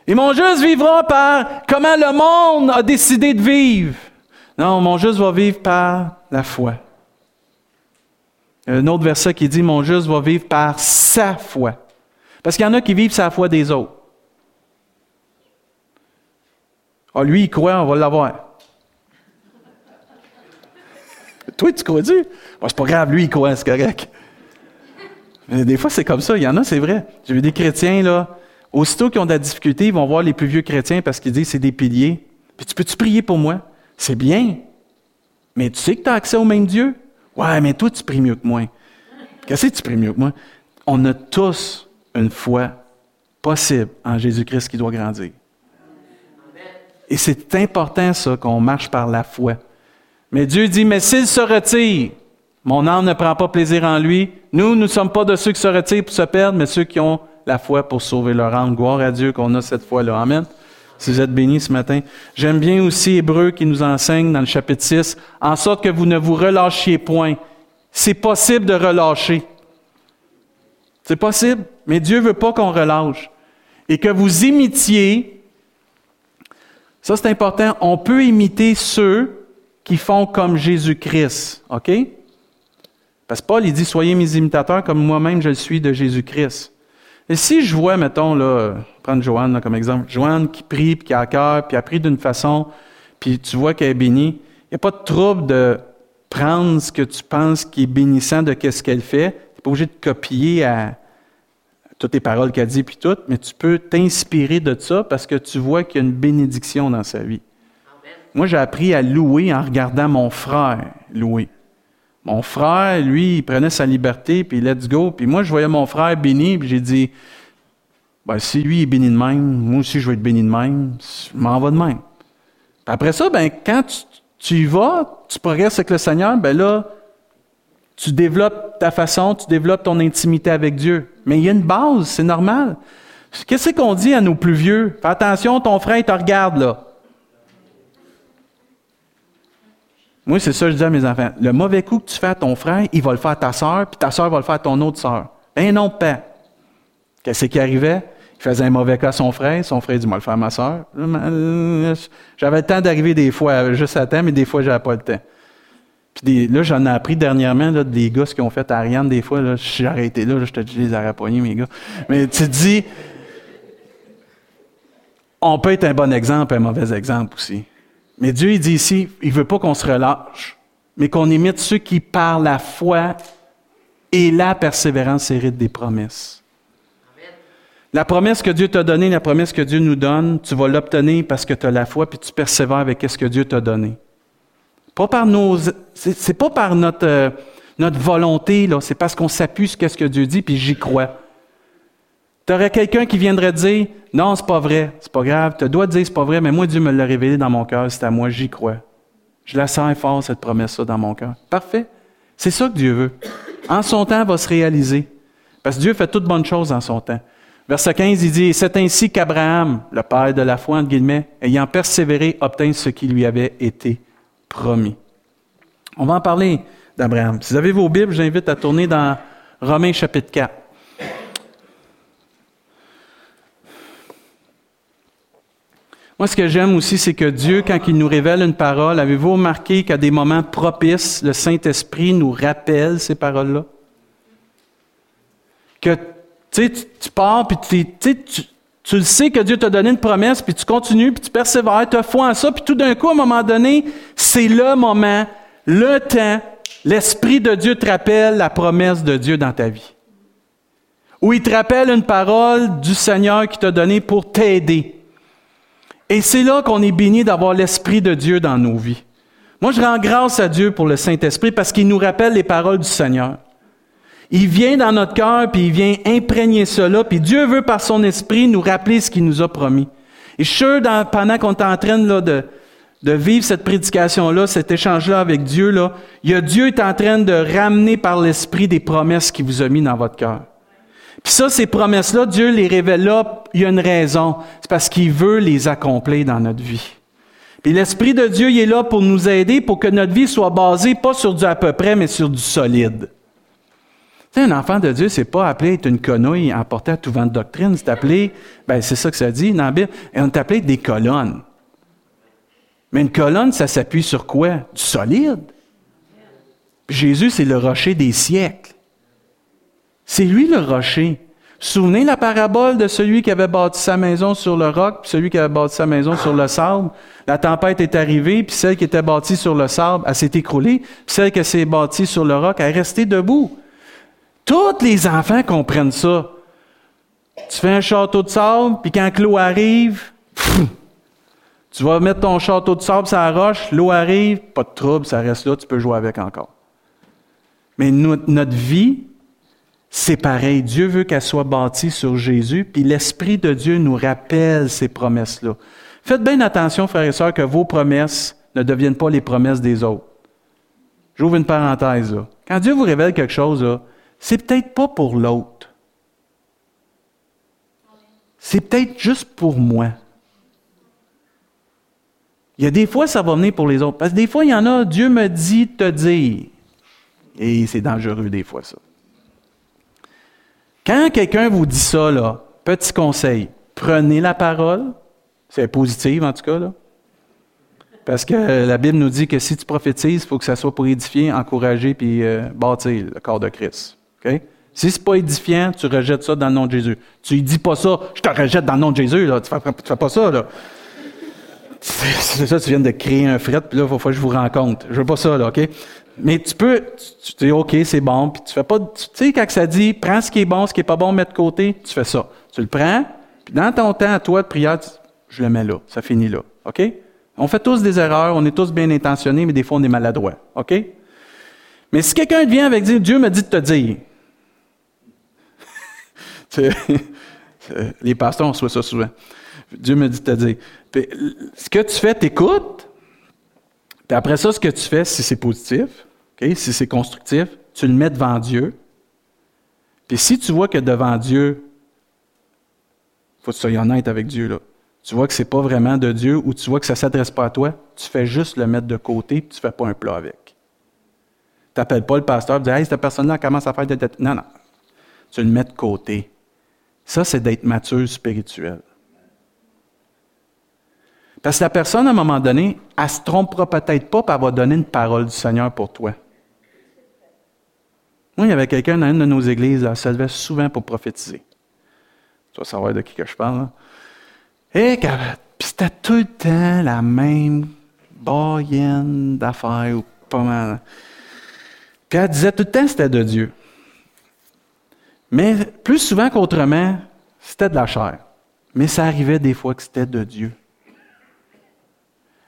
Et mon juste vivra par comment le monde a décidé de vivre. Non, mon juste va vivre par la foi. Il y a un autre verset qui dit, mon juste va vivre par sa foi. Parce qu'il y en a qui vivent sa foi des autres. Ah, lui, il croit, on va l'avoir. Toi, tu crois-tu? c'est pas grave, lui, il croit, c'est correct. Mais des fois, c'est comme ça. Il y en a, c'est vrai. J'ai vu des chrétiens, là, Aussitôt qu'ils ont de la difficulté, ils vont voir les plus vieux chrétiens parce qu'ils disent c'est des piliers. Puis tu peux-tu prier pour moi? C'est bien. Mais tu sais que tu as accès au même Dieu? Ouais, mais toi, tu pries mieux que moi. Qu'est-ce que tu pries mieux que moi? On a tous une foi possible en Jésus-Christ qui doit grandir. Et c'est important, ça, qu'on marche par la foi. Mais Dieu dit, mais s'il se retire, mon âme ne prend pas plaisir en lui. Nous, nous ne sommes pas de ceux qui se retirent pour se perdre, mais ceux qui ont la foi pour sauver leur âme. Gloire à Dieu qu'on a cette foi-là. Amen. si vous êtes bénis ce matin. J'aime bien aussi Hébreu qui nous enseigne dans le chapitre 6, en sorte que vous ne vous relâchiez point. C'est possible de relâcher. C'est possible, mais Dieu veut pas qu'on relâche. Et que vous imitiez, ça c'est important, on peut imiter ceux qui font comme Jésus-Christ. OK? Parce que Paul, il dit, soyez mes imitateurs comme moi-même je le suis de Jésus-Christ. Et si je vois, mettons, là, prendre Joanne comme exemple, Joanne qui prie, puis qui a cœur, puis a pris d'une façon, puis tu vois qu'elle est bénie, il n'y a pas de trouble de prendre ce que tu penses qui est bénissant de ce qu'elle fait. Tu n'es pas obligé de copier à, toutes les paroles qu'elle dit, puis tout, mais tu peux t'inspirer de ça parce que tu vois qu'il y a une bénédiction dans sa vie. Moi, j'ai appris à louer en regardant mon frère louer. Mon frère, lui, il prenait sa liberté, puis let's go. Puis moi, je voyais mon frère béni, puis j'ai dit, ben, si lui est béni de même, moi aussi, je vais être béni de même. Je m'en vais de même. Puis après ça, ben, quand tu, y vas, tu progresses avec le Seigneur, ben là, tu développes ta façon, tu développes ton intimité avec Dieu. Mais il y a une base, c'est normal. Qu'est-ce qu'on dit à nos plus vieux? Fais attention, ton frère, il te regarde, là. Moi, c'est ça que je dis à mes enfants. Le mauvais coup que tu fais à ton frère, il va le faire à ta soeur, puis ta soeur va le faire à ton autre soeur. Ben non, pas. Qu'est-ce qui arrivait? Il faisait un mauvais cas à son frère. Son frère dit, moi, le faire à ma soeur. J'avais le temps d'arriver des fois, juste à temps, mais des fois, j'avais pas le temps. Puis là, j'en ai appris dernièrement, là, des gars, ce qu'ils ont fait à Ariane, des fois, là, j'ai arrêté là, je te dis, les aurais mes gars. Mais tu dis, on peut être un bon exemple, un mauvais exemple aussi. Mais Dieu, il dit ici, il veut pas qu'on se relâche, mais qu'on imite ceux qui, par la foi et la persévérance, héritent des promesses. La promesse que Dieu t'a donnée, la promesse que Dieu nous donne, tu vas l'obtenir parce que tu as la foi puis tu persévères avec ce que Dieu t'a donné. Pas par nos, c'est pas par notre, euh, notre volonté, là, c'est parce qu'on s'appuie sur ce que Dieu dit puis j'y crois. Tu aurais quelqu'un qui viendrait dire Non, c'est pas vrai, c'est pas grave, tu dois dire c'est pas vrai, mais moi, Dieu me l'a révélé dans mon cœur, c'est à moi, j'y crois. Je la sens fort, cette promesse-là, dans mon cœur. Parfait. C'est ça que Dieu veut. En son temps, va se réaliser. Parce que Dieu fait toutes bonnes choses en son temps. Verset 15, il dit C'est ainsi qu'Abraham, le père de la foi, entre guillemets, ayant persévéré, obtint ce qui lui avait été promis. On va en parler d'Abraham. Si vous avez vos Bibles, j'invite à tourner dans Romains chapitre 4. Moi, ce que j'aime aussi, c'est que Dieu, quand il nous révèle une parole, avez-vous remarqué qu'à des moments propices, le Saint-Esprit nous rappelle ces paroles-là? Que tu, tu pars, puis tu, tu le sais que Dieu t'a donné une promesse, puis tu continues, puis tu persévères, tu as foi en ça, puis tout d'un coup, à un moment donné, c'est le moment, le temps, l'Esprit de Dieu te rappelle la promesse de Dieu dans ta vie. Ou il te rappelle une parole du Seigneur qui t'a donnée pour t'aider. Et c'est là qu'on est béni d'avoir l'Esprit de Dieu dans nos vies. Moi, je rends grâce à Dieu pour le Saint-Esprit parce qu'il nous rappelle les paroles du Seigneur. Il vient dans notre cœur, puis il vient imprégner cela, puis Dieu veut par son esprit nous rappeler ce qu'il nous a promis. Et je suis sûr, pendant qu'on est en train de, vivre cette prédication-là, cet échange-là avec Dieu, là, Dieu est en train de ramener par l'esprit des promesses qu'il vous a mis dans votre cœur. Puis ça, ces promesses-là, Dieu les révèle là, il y a une raison. C'est parce qu'il veut les accomplir dans notre vie. Puis l'Esprit de Dieu, il est là pour nous aider, pour que notre vie soit basée pas sur du à peu près, mais sur du solide. Tu sais, un enfant de Dieu, c'est pas appelé être une conouille emportée à tout vent de doctrine, c'est appelé, ben c'est ça que ça dit dans et on est appelé des colonnes. Mais une colonne, ça s'appuie sur quoi? Du solide. Jésus, c'est le rocher des siècles. C'est lui le rocher. Souvenez la parabole de celui qui avait bâti sa maison sur le roc, puis celui qui avait bâti sa maison sur le sable. La tempête est arrivée, puis celle qui était bâtie sur le sable, elle s'est écroulée, puis celle qui s'est bâtie sur le roc, elle est restée debout. Tous les enfants comprennent ça. Tu fais un château de sable, puis quand l'eau arrive, tu vas mettre ton château de sable sur la roche, l'eau arrive, pas de trouble, ça reste là, tu peux jouer avec encore. Mais notre vie, c'est pareil. Dieu veut qu'elle soit bâtie sur Jésus, puis l'Esprit de Dieu nous rappelle ces promesses-là. Faites bien attention, frères et sœurs, que vos promesses ne deviennent pas les promesses des autres. J'ouvre une parenthèse. Quand Dieu vous révèle quelque chose, c'est peut-être pas pour l'autre. C'est peut-être juste pour moi. Il y a des fois, ça va venir pour les autres. Parce que des fois, il y en a, Dieu me dit de te dire. Et c'est dangereux des fois, ça. Quand quelqu'un vous dit ça, là, petit conseil, prenez la parole. C'est positif, en tout cas, là. Parce que la Bible nous dit que si tu prophétises, il faut que ça soit pour édifier, encourager puis euh, bâtir le corps de Christ. OK? Si c'est pas édifiant, tu rejettes ça dans le nom de Jésus. Tu ne dis pas ça, je te rejette dans le nom de Jésus. Tu fais, fais pas ça, là. C'est ça, tu viens de créer un fret, puis là, il faut que je vous rencontre. Je veux pas ça, là, OK? Mais tu peux, tu, dis, OK, c'est bon, puis tu fais pas, tu sais, quand ça dit, prends ce qui est bon, ce qui est pas bon, mets de côté, tu fais ça. Tu le prends, puis dans ton temps à toi de prière, je le mets là, ça finit là, OK? On fait tous des erreurs, on est tous bien intentionnés, mais des fois, on est maladroit, OK? Mais si quelqu'un vient avec dire, Dieu me dit de te dire, les pasteurs, on reçoit ça souvent. Dieu me dit de te dire. ce que tu fais, t'écoutes. Puis après ça, ce que tu fais, si c'est positif, si c'est constructif, tu le mets devant Dieu. Puis si tu vois que devant Dieu, il faut que tu sois honnête avec Dieu, là. Tu vois que ce n'est pas vraiment de Dieu ou tu vois que ça ne s'adresse pas à toi, tu fais juste le mettre de côté puis tu ne fais pas un plat avec. Tu n'appelles pas le pasteur et dis Hey, cette personne-là commence à faire des. Non, non. Tu le mets de côté. Ça, c'est d'être mature spirituel. Parce que la personne, à un moment donné, elle ne se trompera peut-être pas, pour avoir donné une parole du Seigneur pour toi. Il y avait quelqu'un dans une de nos églises, elle se levait souvent pour prophétiser. Tu vas savoir de qui que je parle. Et c'était tout le temps la même boyenne d'affaires, ou pas mal. Puis elle disait tout le temps c'était de Dieu. Mais plus souvent qu'autrement, c'était de la chair. Mais ça arrivait des fois que c'était de Dieu.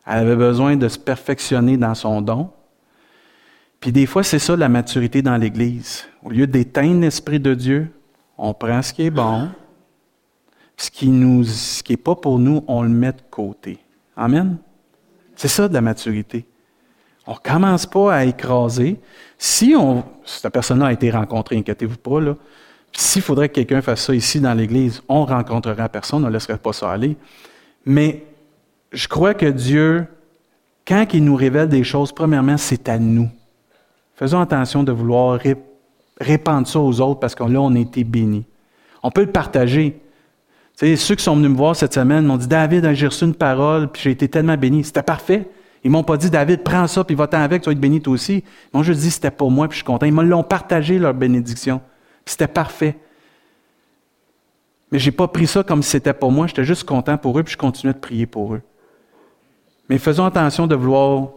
Elle avait besoin de se perfectionner dans son don. Puis des fois, c'est ça la maturité dans l'Église. Au lieu d'éteindre l'Esprit de Dieu, on prend ce qui est bon, ce qui n'est pas pour nous, on le met de côté. Amen? C'est ça de la maturité. On commence pas à écraser. Si on, cette personne-là a été rencontrée, inquiétez-vous pas, là. S'il faudrait que quelqu'un fasse ça ici dans l'Église, on rencontrera personne, on ne laisserait pas ça aller. Mais je crois que Dieu, quand il nous révèle des choses, premièrement, c'est à nous. Faisons attention de vouloir répandre ça aux autres parce que là, on a été bénis. On peut le partager. Tu sais, ceux qui sont venus me voir cette semaine m'ont dit David, j'ai reçu une parole, puis j'ai été tellement béni. C'était parfait. Ils m'ont pas dit David, prends ça, puis va-t'en avec, tu vas être béni toi aussi. Moi, je dis c'était pour moi, puis je suis content. Ils me l'ont partagé, leur bénédiction. C'était parfait. Mais je n'ai pas pris ça comme si c'était pour moi. J'étais juste content pour eux, puis je continuais de prier pour eux. Mais faisons attention de vouloir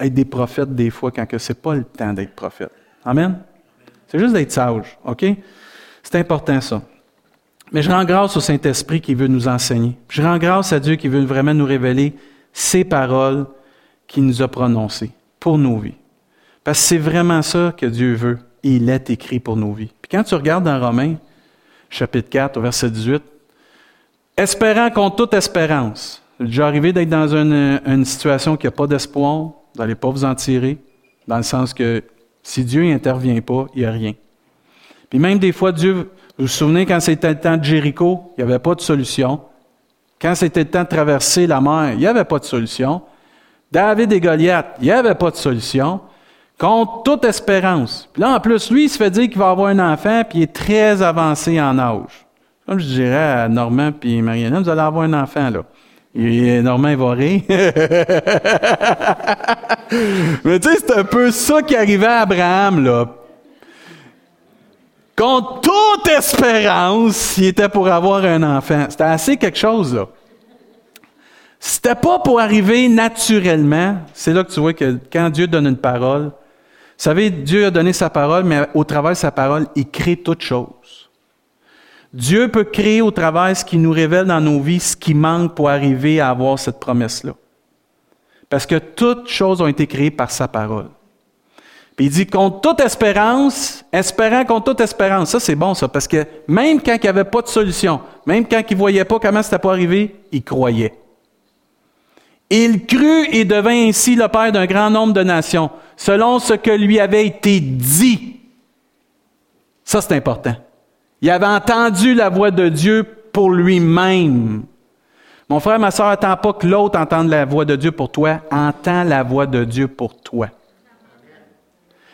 être des prophètes des fois quand ce n'est pas le temps d'être prophète. Amen? C'est juste d'être sage, OK? C'est important ça. Mais je rends grâce au Saint-Esprit qui veut nous enseigner. Je rends grâce à Dieu qui veut vraiment nous révéler ces paroles qu'il nous a prononcées pour nos vies. Parce que c'est vraiment ça que Dieu veut. Il est écrit pour nos vies. Puis quand tu regardes dans Romains, chapitre 4, au verset 18, espérant contre toute espérance. C'est déjà arrivé d'être dans une, situation qui n'a pas d'espoir, vous n'allez pas vous en tirer, dans le sens que si Dieu n'intervient pas, il n'y a rien. Puis même des fois, Dieu, vous vous souvenez quand c'était le temps de Jéricho, il n'y avait pas de solution. Quand c'était le temps de traverser la mer, il n'y avait pas de solution. David et Goliath, il n'y avait pas de solution. Contre toute espérance. Puis là, en plus, lui, il se fait dire qu'il va avoir un enfant, puis il est très avancé en âge. Comme je dirais à Normand puis Marianne, vous allez avoir un enfant, là. Et Normand, il va rire. Mais tu sais, c'est un peu ça qui arrivait à Abraham, là. Contre toute espérance, il était pour avoir un enfant. C'était assez quelque chose, là. C'était pas pour arriver naturellement. C'est là que tu vois que quand Dieu donne une parole, vous savez, Dieu a donné sa parole, mais au travers de sa parole, il crée toutes choses. Dieu peut créer au travers ce qui nous révèle dans nos vies ce qui manque pour arriver à avoir cette promesse-là. Parce que toutes choses ont été créées par sa parole. Puis il dit, contre toute espérance, espérant contre toute espérance. Ça, c'est bon, ça, parce que même quand il n'y avait pas de solution, même quand il ne voyait pas comment c'était pas arrivé, il croyait. Il crut et devint ainsi le père d'un grand nombre de nations, selon ce que lui avait été dit. Ça, c'est important. Il avait entendu la voix de Dieu pour lui-même. Mon frère, ma soeur, attends pas que l'autre entende la voix de Dieu pour toi. Entends la voix de Dieu pour toi.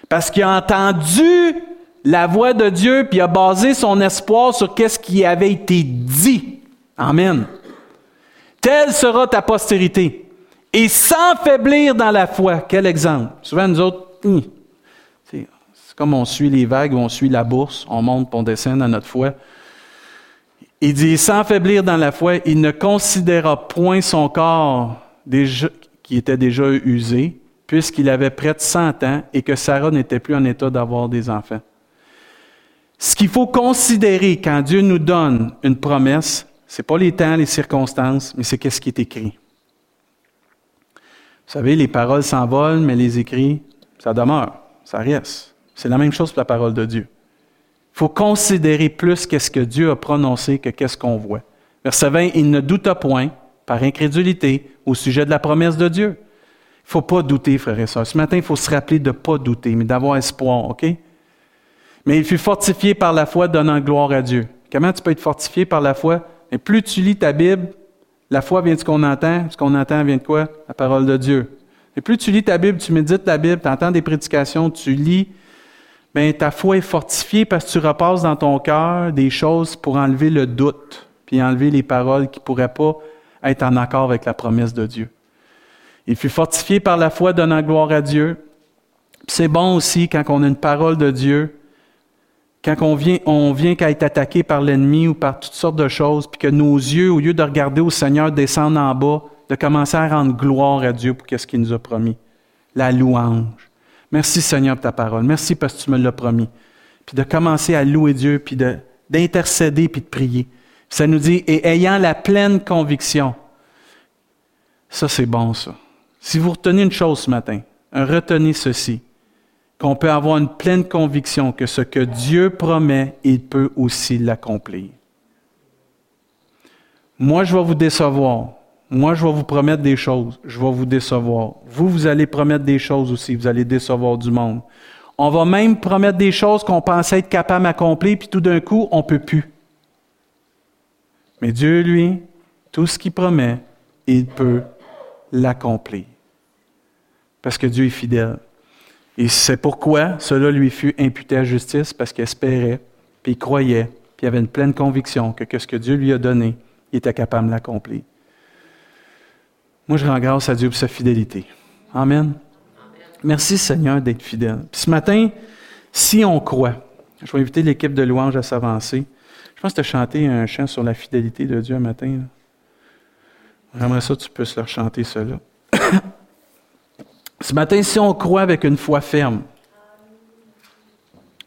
Parce qu'il a entendu la voix de Dieu, puis il a basé son espoir sur qu'est-ce qui avait été dit. Amen. Telle sera ta postérité. Et sans faiblir dans la foi. Quel exemple? Souvent, nous autres, hum, c'est comme on suit les vagues on suit la bourse, on monte, on descend dans notre foi. Il dit, sans faiblir dans la foi, il ne considéra point son corps qui était déjà usé, puisqu'il avait près de 100 ans et que Sarah n'était plus en état d'avoir des enfants. Ce qu'il faut considérer quand Dieu nous donne une promesse, ce n'est pas les temps, les circonstances, mais c'est qu'est-ce qui est écrit. Vous savez, les paroles s'envolent, mais les écrits, ça demeure, ça reste. C'est la même chose pour la parole de Dieu. Il faut considérer plus qu'est-ce que Dieu a prononcé que qu'est-ce qu'on voit. Verset 20, il ne doute point, par incrédulité, au sujet de la promesse de Dieu. Il ne faut pas douter, frères et sœurs. Ce matin, il faut se rappeler de ne pas douter, mais d'avoir espoir, OK? Mais il fut fortifié par la foi, donnant gloire à Dieu. Comment tu peux être fortifié par la foi? Et plus tu lis ta Bible, la foi vient de ce qu'on entend. Ce qu'on entend vient de quoi? La parole de Dieu. Et plus tu lis ta Bible, tu médites la Bible, tu entends des prédications, tu lis bien, ta foi est fortifiée parce que tu repasses dans ton cœur des choses pour enlever le doute, puis enlever les paroles qui ne pourraient pas être en accord avec la promesse de Dieu. Il fut fortifié par la foi, donnant gloire à Dieu. C'est bon aussi quand on a une parole de Dieu, quand on vient, on vient qu'à être attaqué par l'ennemi ou par toutes sortes de choses, puis que nos yeux, au lieu de regarder au Seigneur, descendent en bas, de commencer à rendre gloire à Dieu pour ce qu'il nous a promis. La louange. Merci Seigneur pour ta parole. Merci parce que tu me l'as promis. Puis de commencer à louer Dieu, puis d'intercéder, puis de prier. Ça nous dit, et ayant la pleine conviction. Ça, c'est bon, ça. Si vous retenez une chose ce matin, retenez ceci, qu'on peut avoir une pleine conviction que ce que Dieu promet, il peut aussi l'accomplir. Moi, je vais vous décevoir. Moi, je vais vous promettre des choses, je vais vous décevoir. Vous, vous allez promettre des choses aussi, vous allez décevoir du monde. On va même promettre des choses qu'on pensait être capable d'accomplir, puis tout d'un coup, on ne peut plus. Mais Dieu, lui, tout ce qu'il promet, il peut l'accomplir. Parce que Dieu est fidèle. Et c'est pourquoi cela lui fut imputé à justice, parce qu'il espérait, puis il croyait, puis il avait une pleine conviction que, ce que Dieu lui a donné, il était capable de l'accomplir. Moi, je rends grâce à Dieu pour sa fidélité. Amen. Merci Seigneur d'être fidèle. Puis ce matin, si on croit, je vais inviter l'équipe de louange à s'avancer. Je pense que tu as chanté un chant sur la fidélité de Dieu un matin. J'aimerais ça que tu puisses leur chanter cela. ce matin, si on croit avec une foi ferme,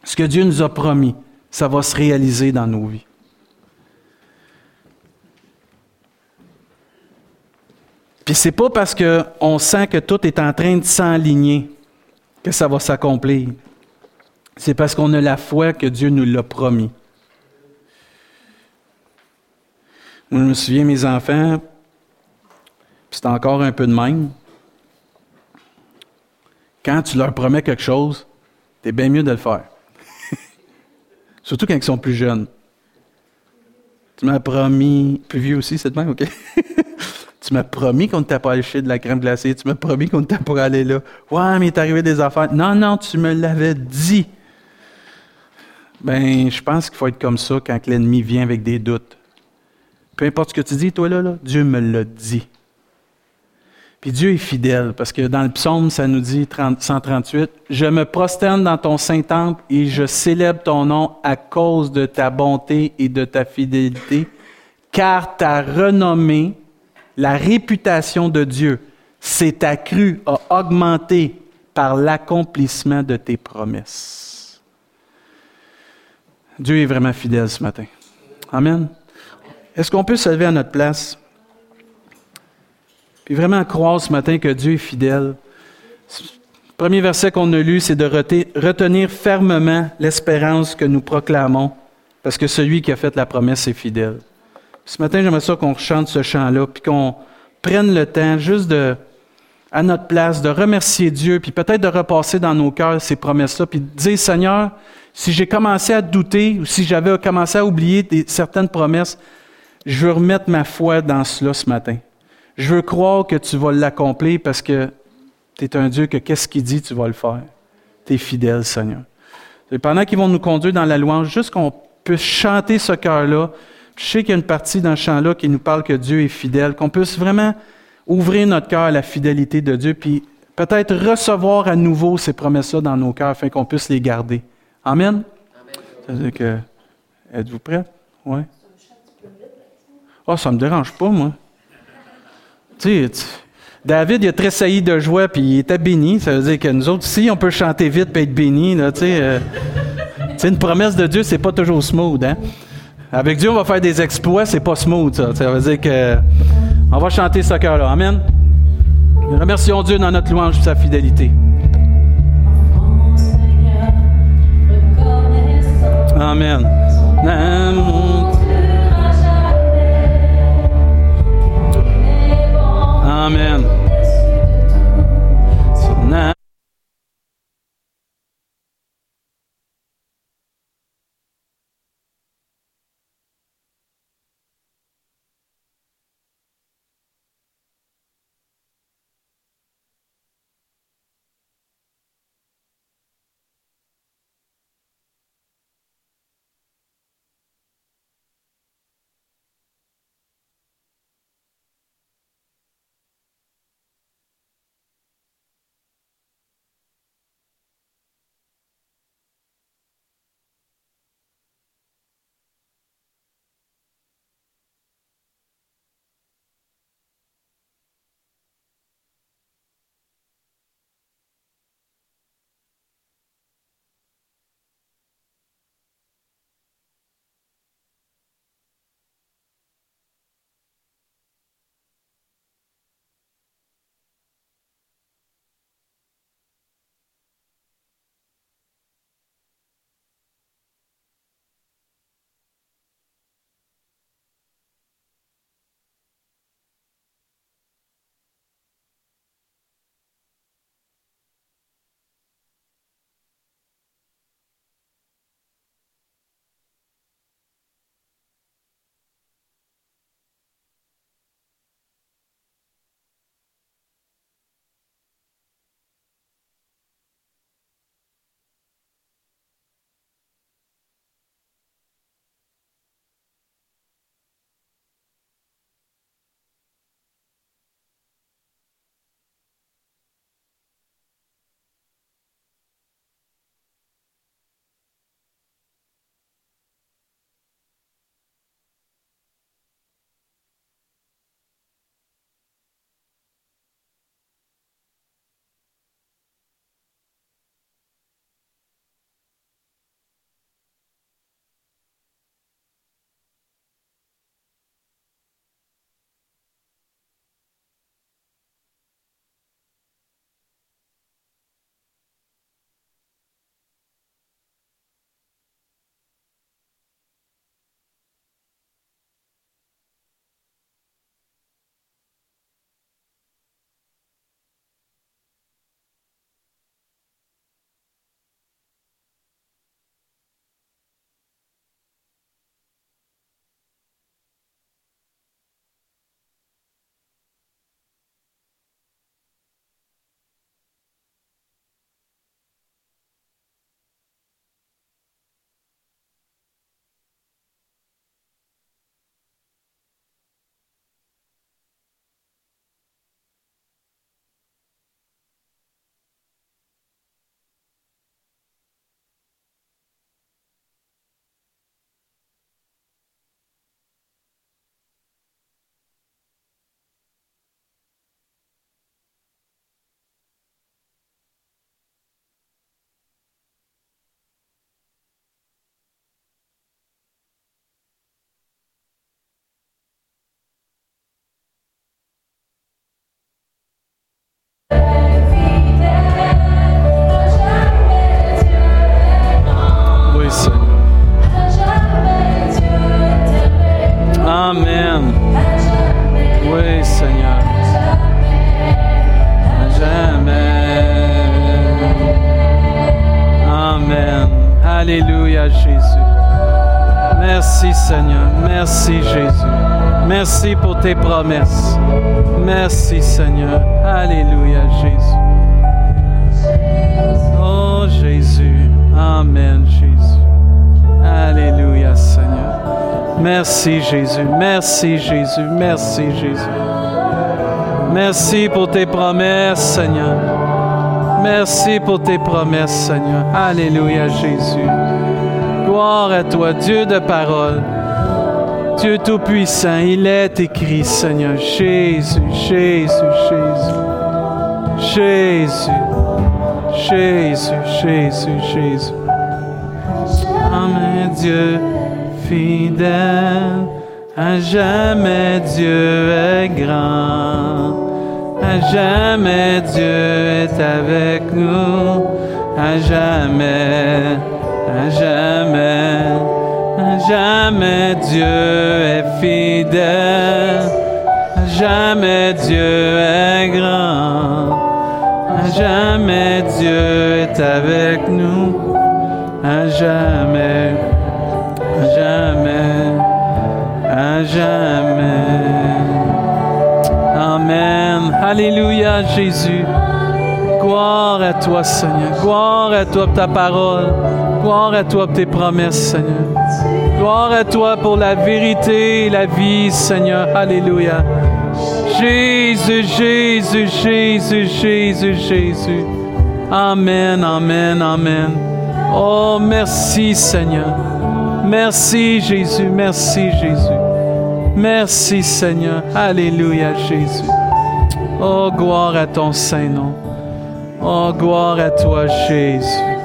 ce que Dieu nous a promis, ça va se réaliser dans nos vies. Puis c'est pas parce qu'on sent que tout est en train de s'aligner que ça va s'accomplir. C'est parce qu'on a la foi que Dieu nous l'a promis. Moi, je me souviens, mes enfants, c'est encore un peu de même. Quand tu leur promets quelque chose, c'est bien mieux de le faire. Surtout quand ils sont plus jeunes. Tu m'as promis, plus vieux aussi, c'est de OK? Tu m'as promis qu'on ne t'a pas acheté de la crème glacée. Tu m'as promis qu'on ne t'a pas allé là. Ouais, mais il est arrivé des affaires. Non, non, tu me l'avais dit. Ben, je pense qu'il faut être comme ça quand l'ennemi vient avec des doutes. Peu importe ce que tu dis, toi là, là Dieu me l'a dit. Puis Dieu est fidèle, parce que dans le psaume, ça nous dit 138, Je me prosterne dans ton Saint-Temple et je célèbre ton nom à cause de ta bonté et de ta fidélité, car ta renommée la réputation de Dieu s'est accrue, a augmenté par l'accomplissement de tes promesses. Dieu est vraiment fidèle ce matin. Amen. Est-ce qu'on peut se lever à notre place? Puis vraiment croire ce matin que Dieu est fidèle. Le premier verset qu'on a lu, c'est de retenir fermement l'espérance que nous proclamons, parce que celui qui a fait la promesse est fidèle. Ce matin, j'aimerais ça qu'on chante ce chant-là, puis qu'on prenne le temps juste à notre place, de remercier Dieu, puis peut-être de repasser dans nos cœurs ces promesses-là, puis de dire, Seigneur, si j'ai commencé à douter ou si j'avais commencé à oublier certaines promesses, je veux remettre ma foi dans cela ce matin. Je veux croire que tu vas l'accomplir parce que tu es un Dieu que qu'est-ce qu'il dit, tu vas le faire. Tu es fidèle, Seigneur. Et pendant qu'ils vont nous conduire dans la louange, juste qu'on puisse chanter ce cœur-là. Je sais qu'il y a une partie dans ce chant-là qui nous parle que Dieu est fidèle, qu'on puisse vraiment ouvrir notre cœur à la fidélité de Dieu, puis peut-être recevoir à nouveau ces promesses-là dans nos cœurs afin qu'on puisse les garder. Amen? Amen. que, êtes-vous prêts? Oui. Ah, oh, ça me dérange pas, moi. Tu sais, David, il a tressailli de joie, puis il était béni. Ça veut dire que nous autres, si on peut chanter vite et être béni, là, tu sais, euh, une promesse de Dieu, c'est pas toujours smooth, hein? Avec Dieu, on va faire des exploits, c'est pas smooth, ça. Ça veut dire que on va chanter ce cœur-là. Amen. Remercions Dieu dans notre louange de sa fidélité. Amen. Amen. Merci pour tes promesses. Merci Seigneur. Alléluia Jésus. Oh Jésus. Amen Jésus. Alléluia Seigneur. Merci Jésus. Merci Jésus. Merci Jésus. Merci pour tes promesses Seigneur. Merci pour tes promesses Seigneur. Alléluia Jésus. Gloire à toi Dieu de parole. Dieu Tout-Puissant, il est écrit, Seigneur, Jésus, Jésus, Jésus, Jésus, Jésus, Jésus, Jésus. Amen, Dieu fidèle, à jamais Dieu est grand, à jamais Dieu est avec nous, à jamais, à jamais jamais Dieu est fidèle, jamais Dieu est grand, jamais Dieu est avec nous, à jamais, à jamais, à jamais. Amen. Alléluia Jésus. Gloire à toi Seigneur. Gloire à toi pour ta parole. Gloire à toi pour tes promesses Seigneur. Gloire à toi pour la vérité et la vie, Seigneur. Alléluia. Jésus, Jésus, Jésus, Jésus, Jésus. Amen, amen, amen. Oh, merci, Seigneur. Merci, Jésus. Merci, Jésus. Merci, Seigneur. Alléluia, Jésus. Oh, gloire à ton Saint-Nom. Oh, gloire à toi, Jésus.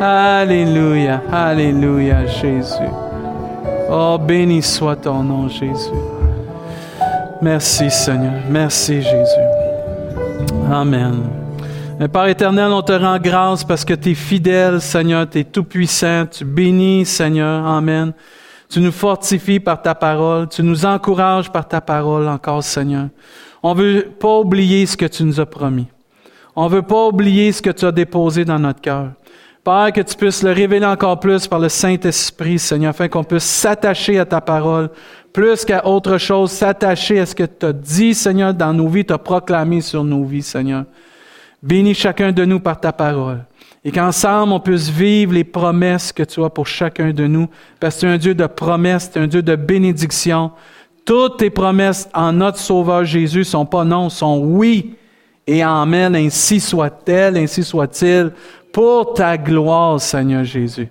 Alléluia, Alléluia, Jésus. Oh, béni soit ton nom, Jésus. Merci, Seigneur. Merci, Jésus. Amen. Père éternel, on te rend grâce parce que tu es fidèle, Seigneur, tu es tout-puissant, tu bénis, Seigneur. Amen. Tu nous fortifies par ta parole, tu nous encourages par ta parole encore, Seigneur. On veut pas oublier ce que tu nous as promis. On veut pas oublier ce que tu as déposé dans notre cœur. Père, que tu puisses le révéler encore plus par le Saint-Esprit, Seigneur, afin qu'on puisse s'attacher à ta parole, plus qu'à autre chose, s'attacher à ce que tu as dit, Seigneur, dans nos vies, tu as proclamé sur nos vies, Seigneur. Bénis chacun de nous par ta parole. Et qu'ensemble, on puisse vivre les promesses que tu as pour chacun de nous. Parce que tu es un Dieu de promesses, tu es un Dieu de bénédiction. Toutes tes promesses en notre Sauveur Jésus sont pas non, sont oui et amen. Ainsi soit-elle, ainsi soit-il pour ta gloire, Seigneur Jésus.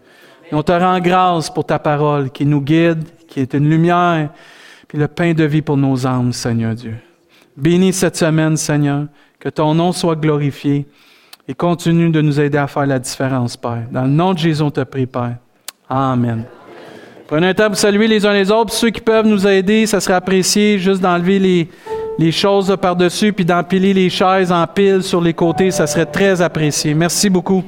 Et on te rend grâce pour ta parole qui nous guide, qui est une lumière, puis le pain de vie pour nos âmes, Seigneur Dieu. Bénis cette semaine, Seigneur, que ton nom soit glorifié et continue de nous aider à faire la différence, Père. Dans le nom de Jésus, on te prie, Père. Amen. Prenez un temps pour saluer les uns les autres. Ceux qui peuvent nous aider, ça serait apprécié juste d'enlever les, les choses par-dessus, puis d'empiler les chaises en pile sur les côtés, ça serait très apprécié. Merci beaucoup.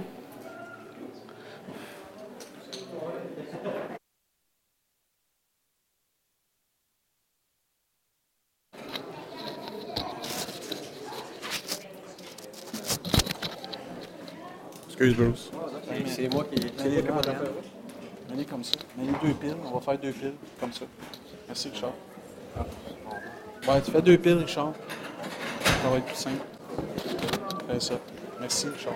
Excuse Bruce. C'est moi qui. Allez, Allez comme ça. Deux piles. On va faire deux piles comme ça. Merci, Richard. Ouais, tu fais deux piles, Richard. Ça va être plus simple. Fais ça. Merci, Richard.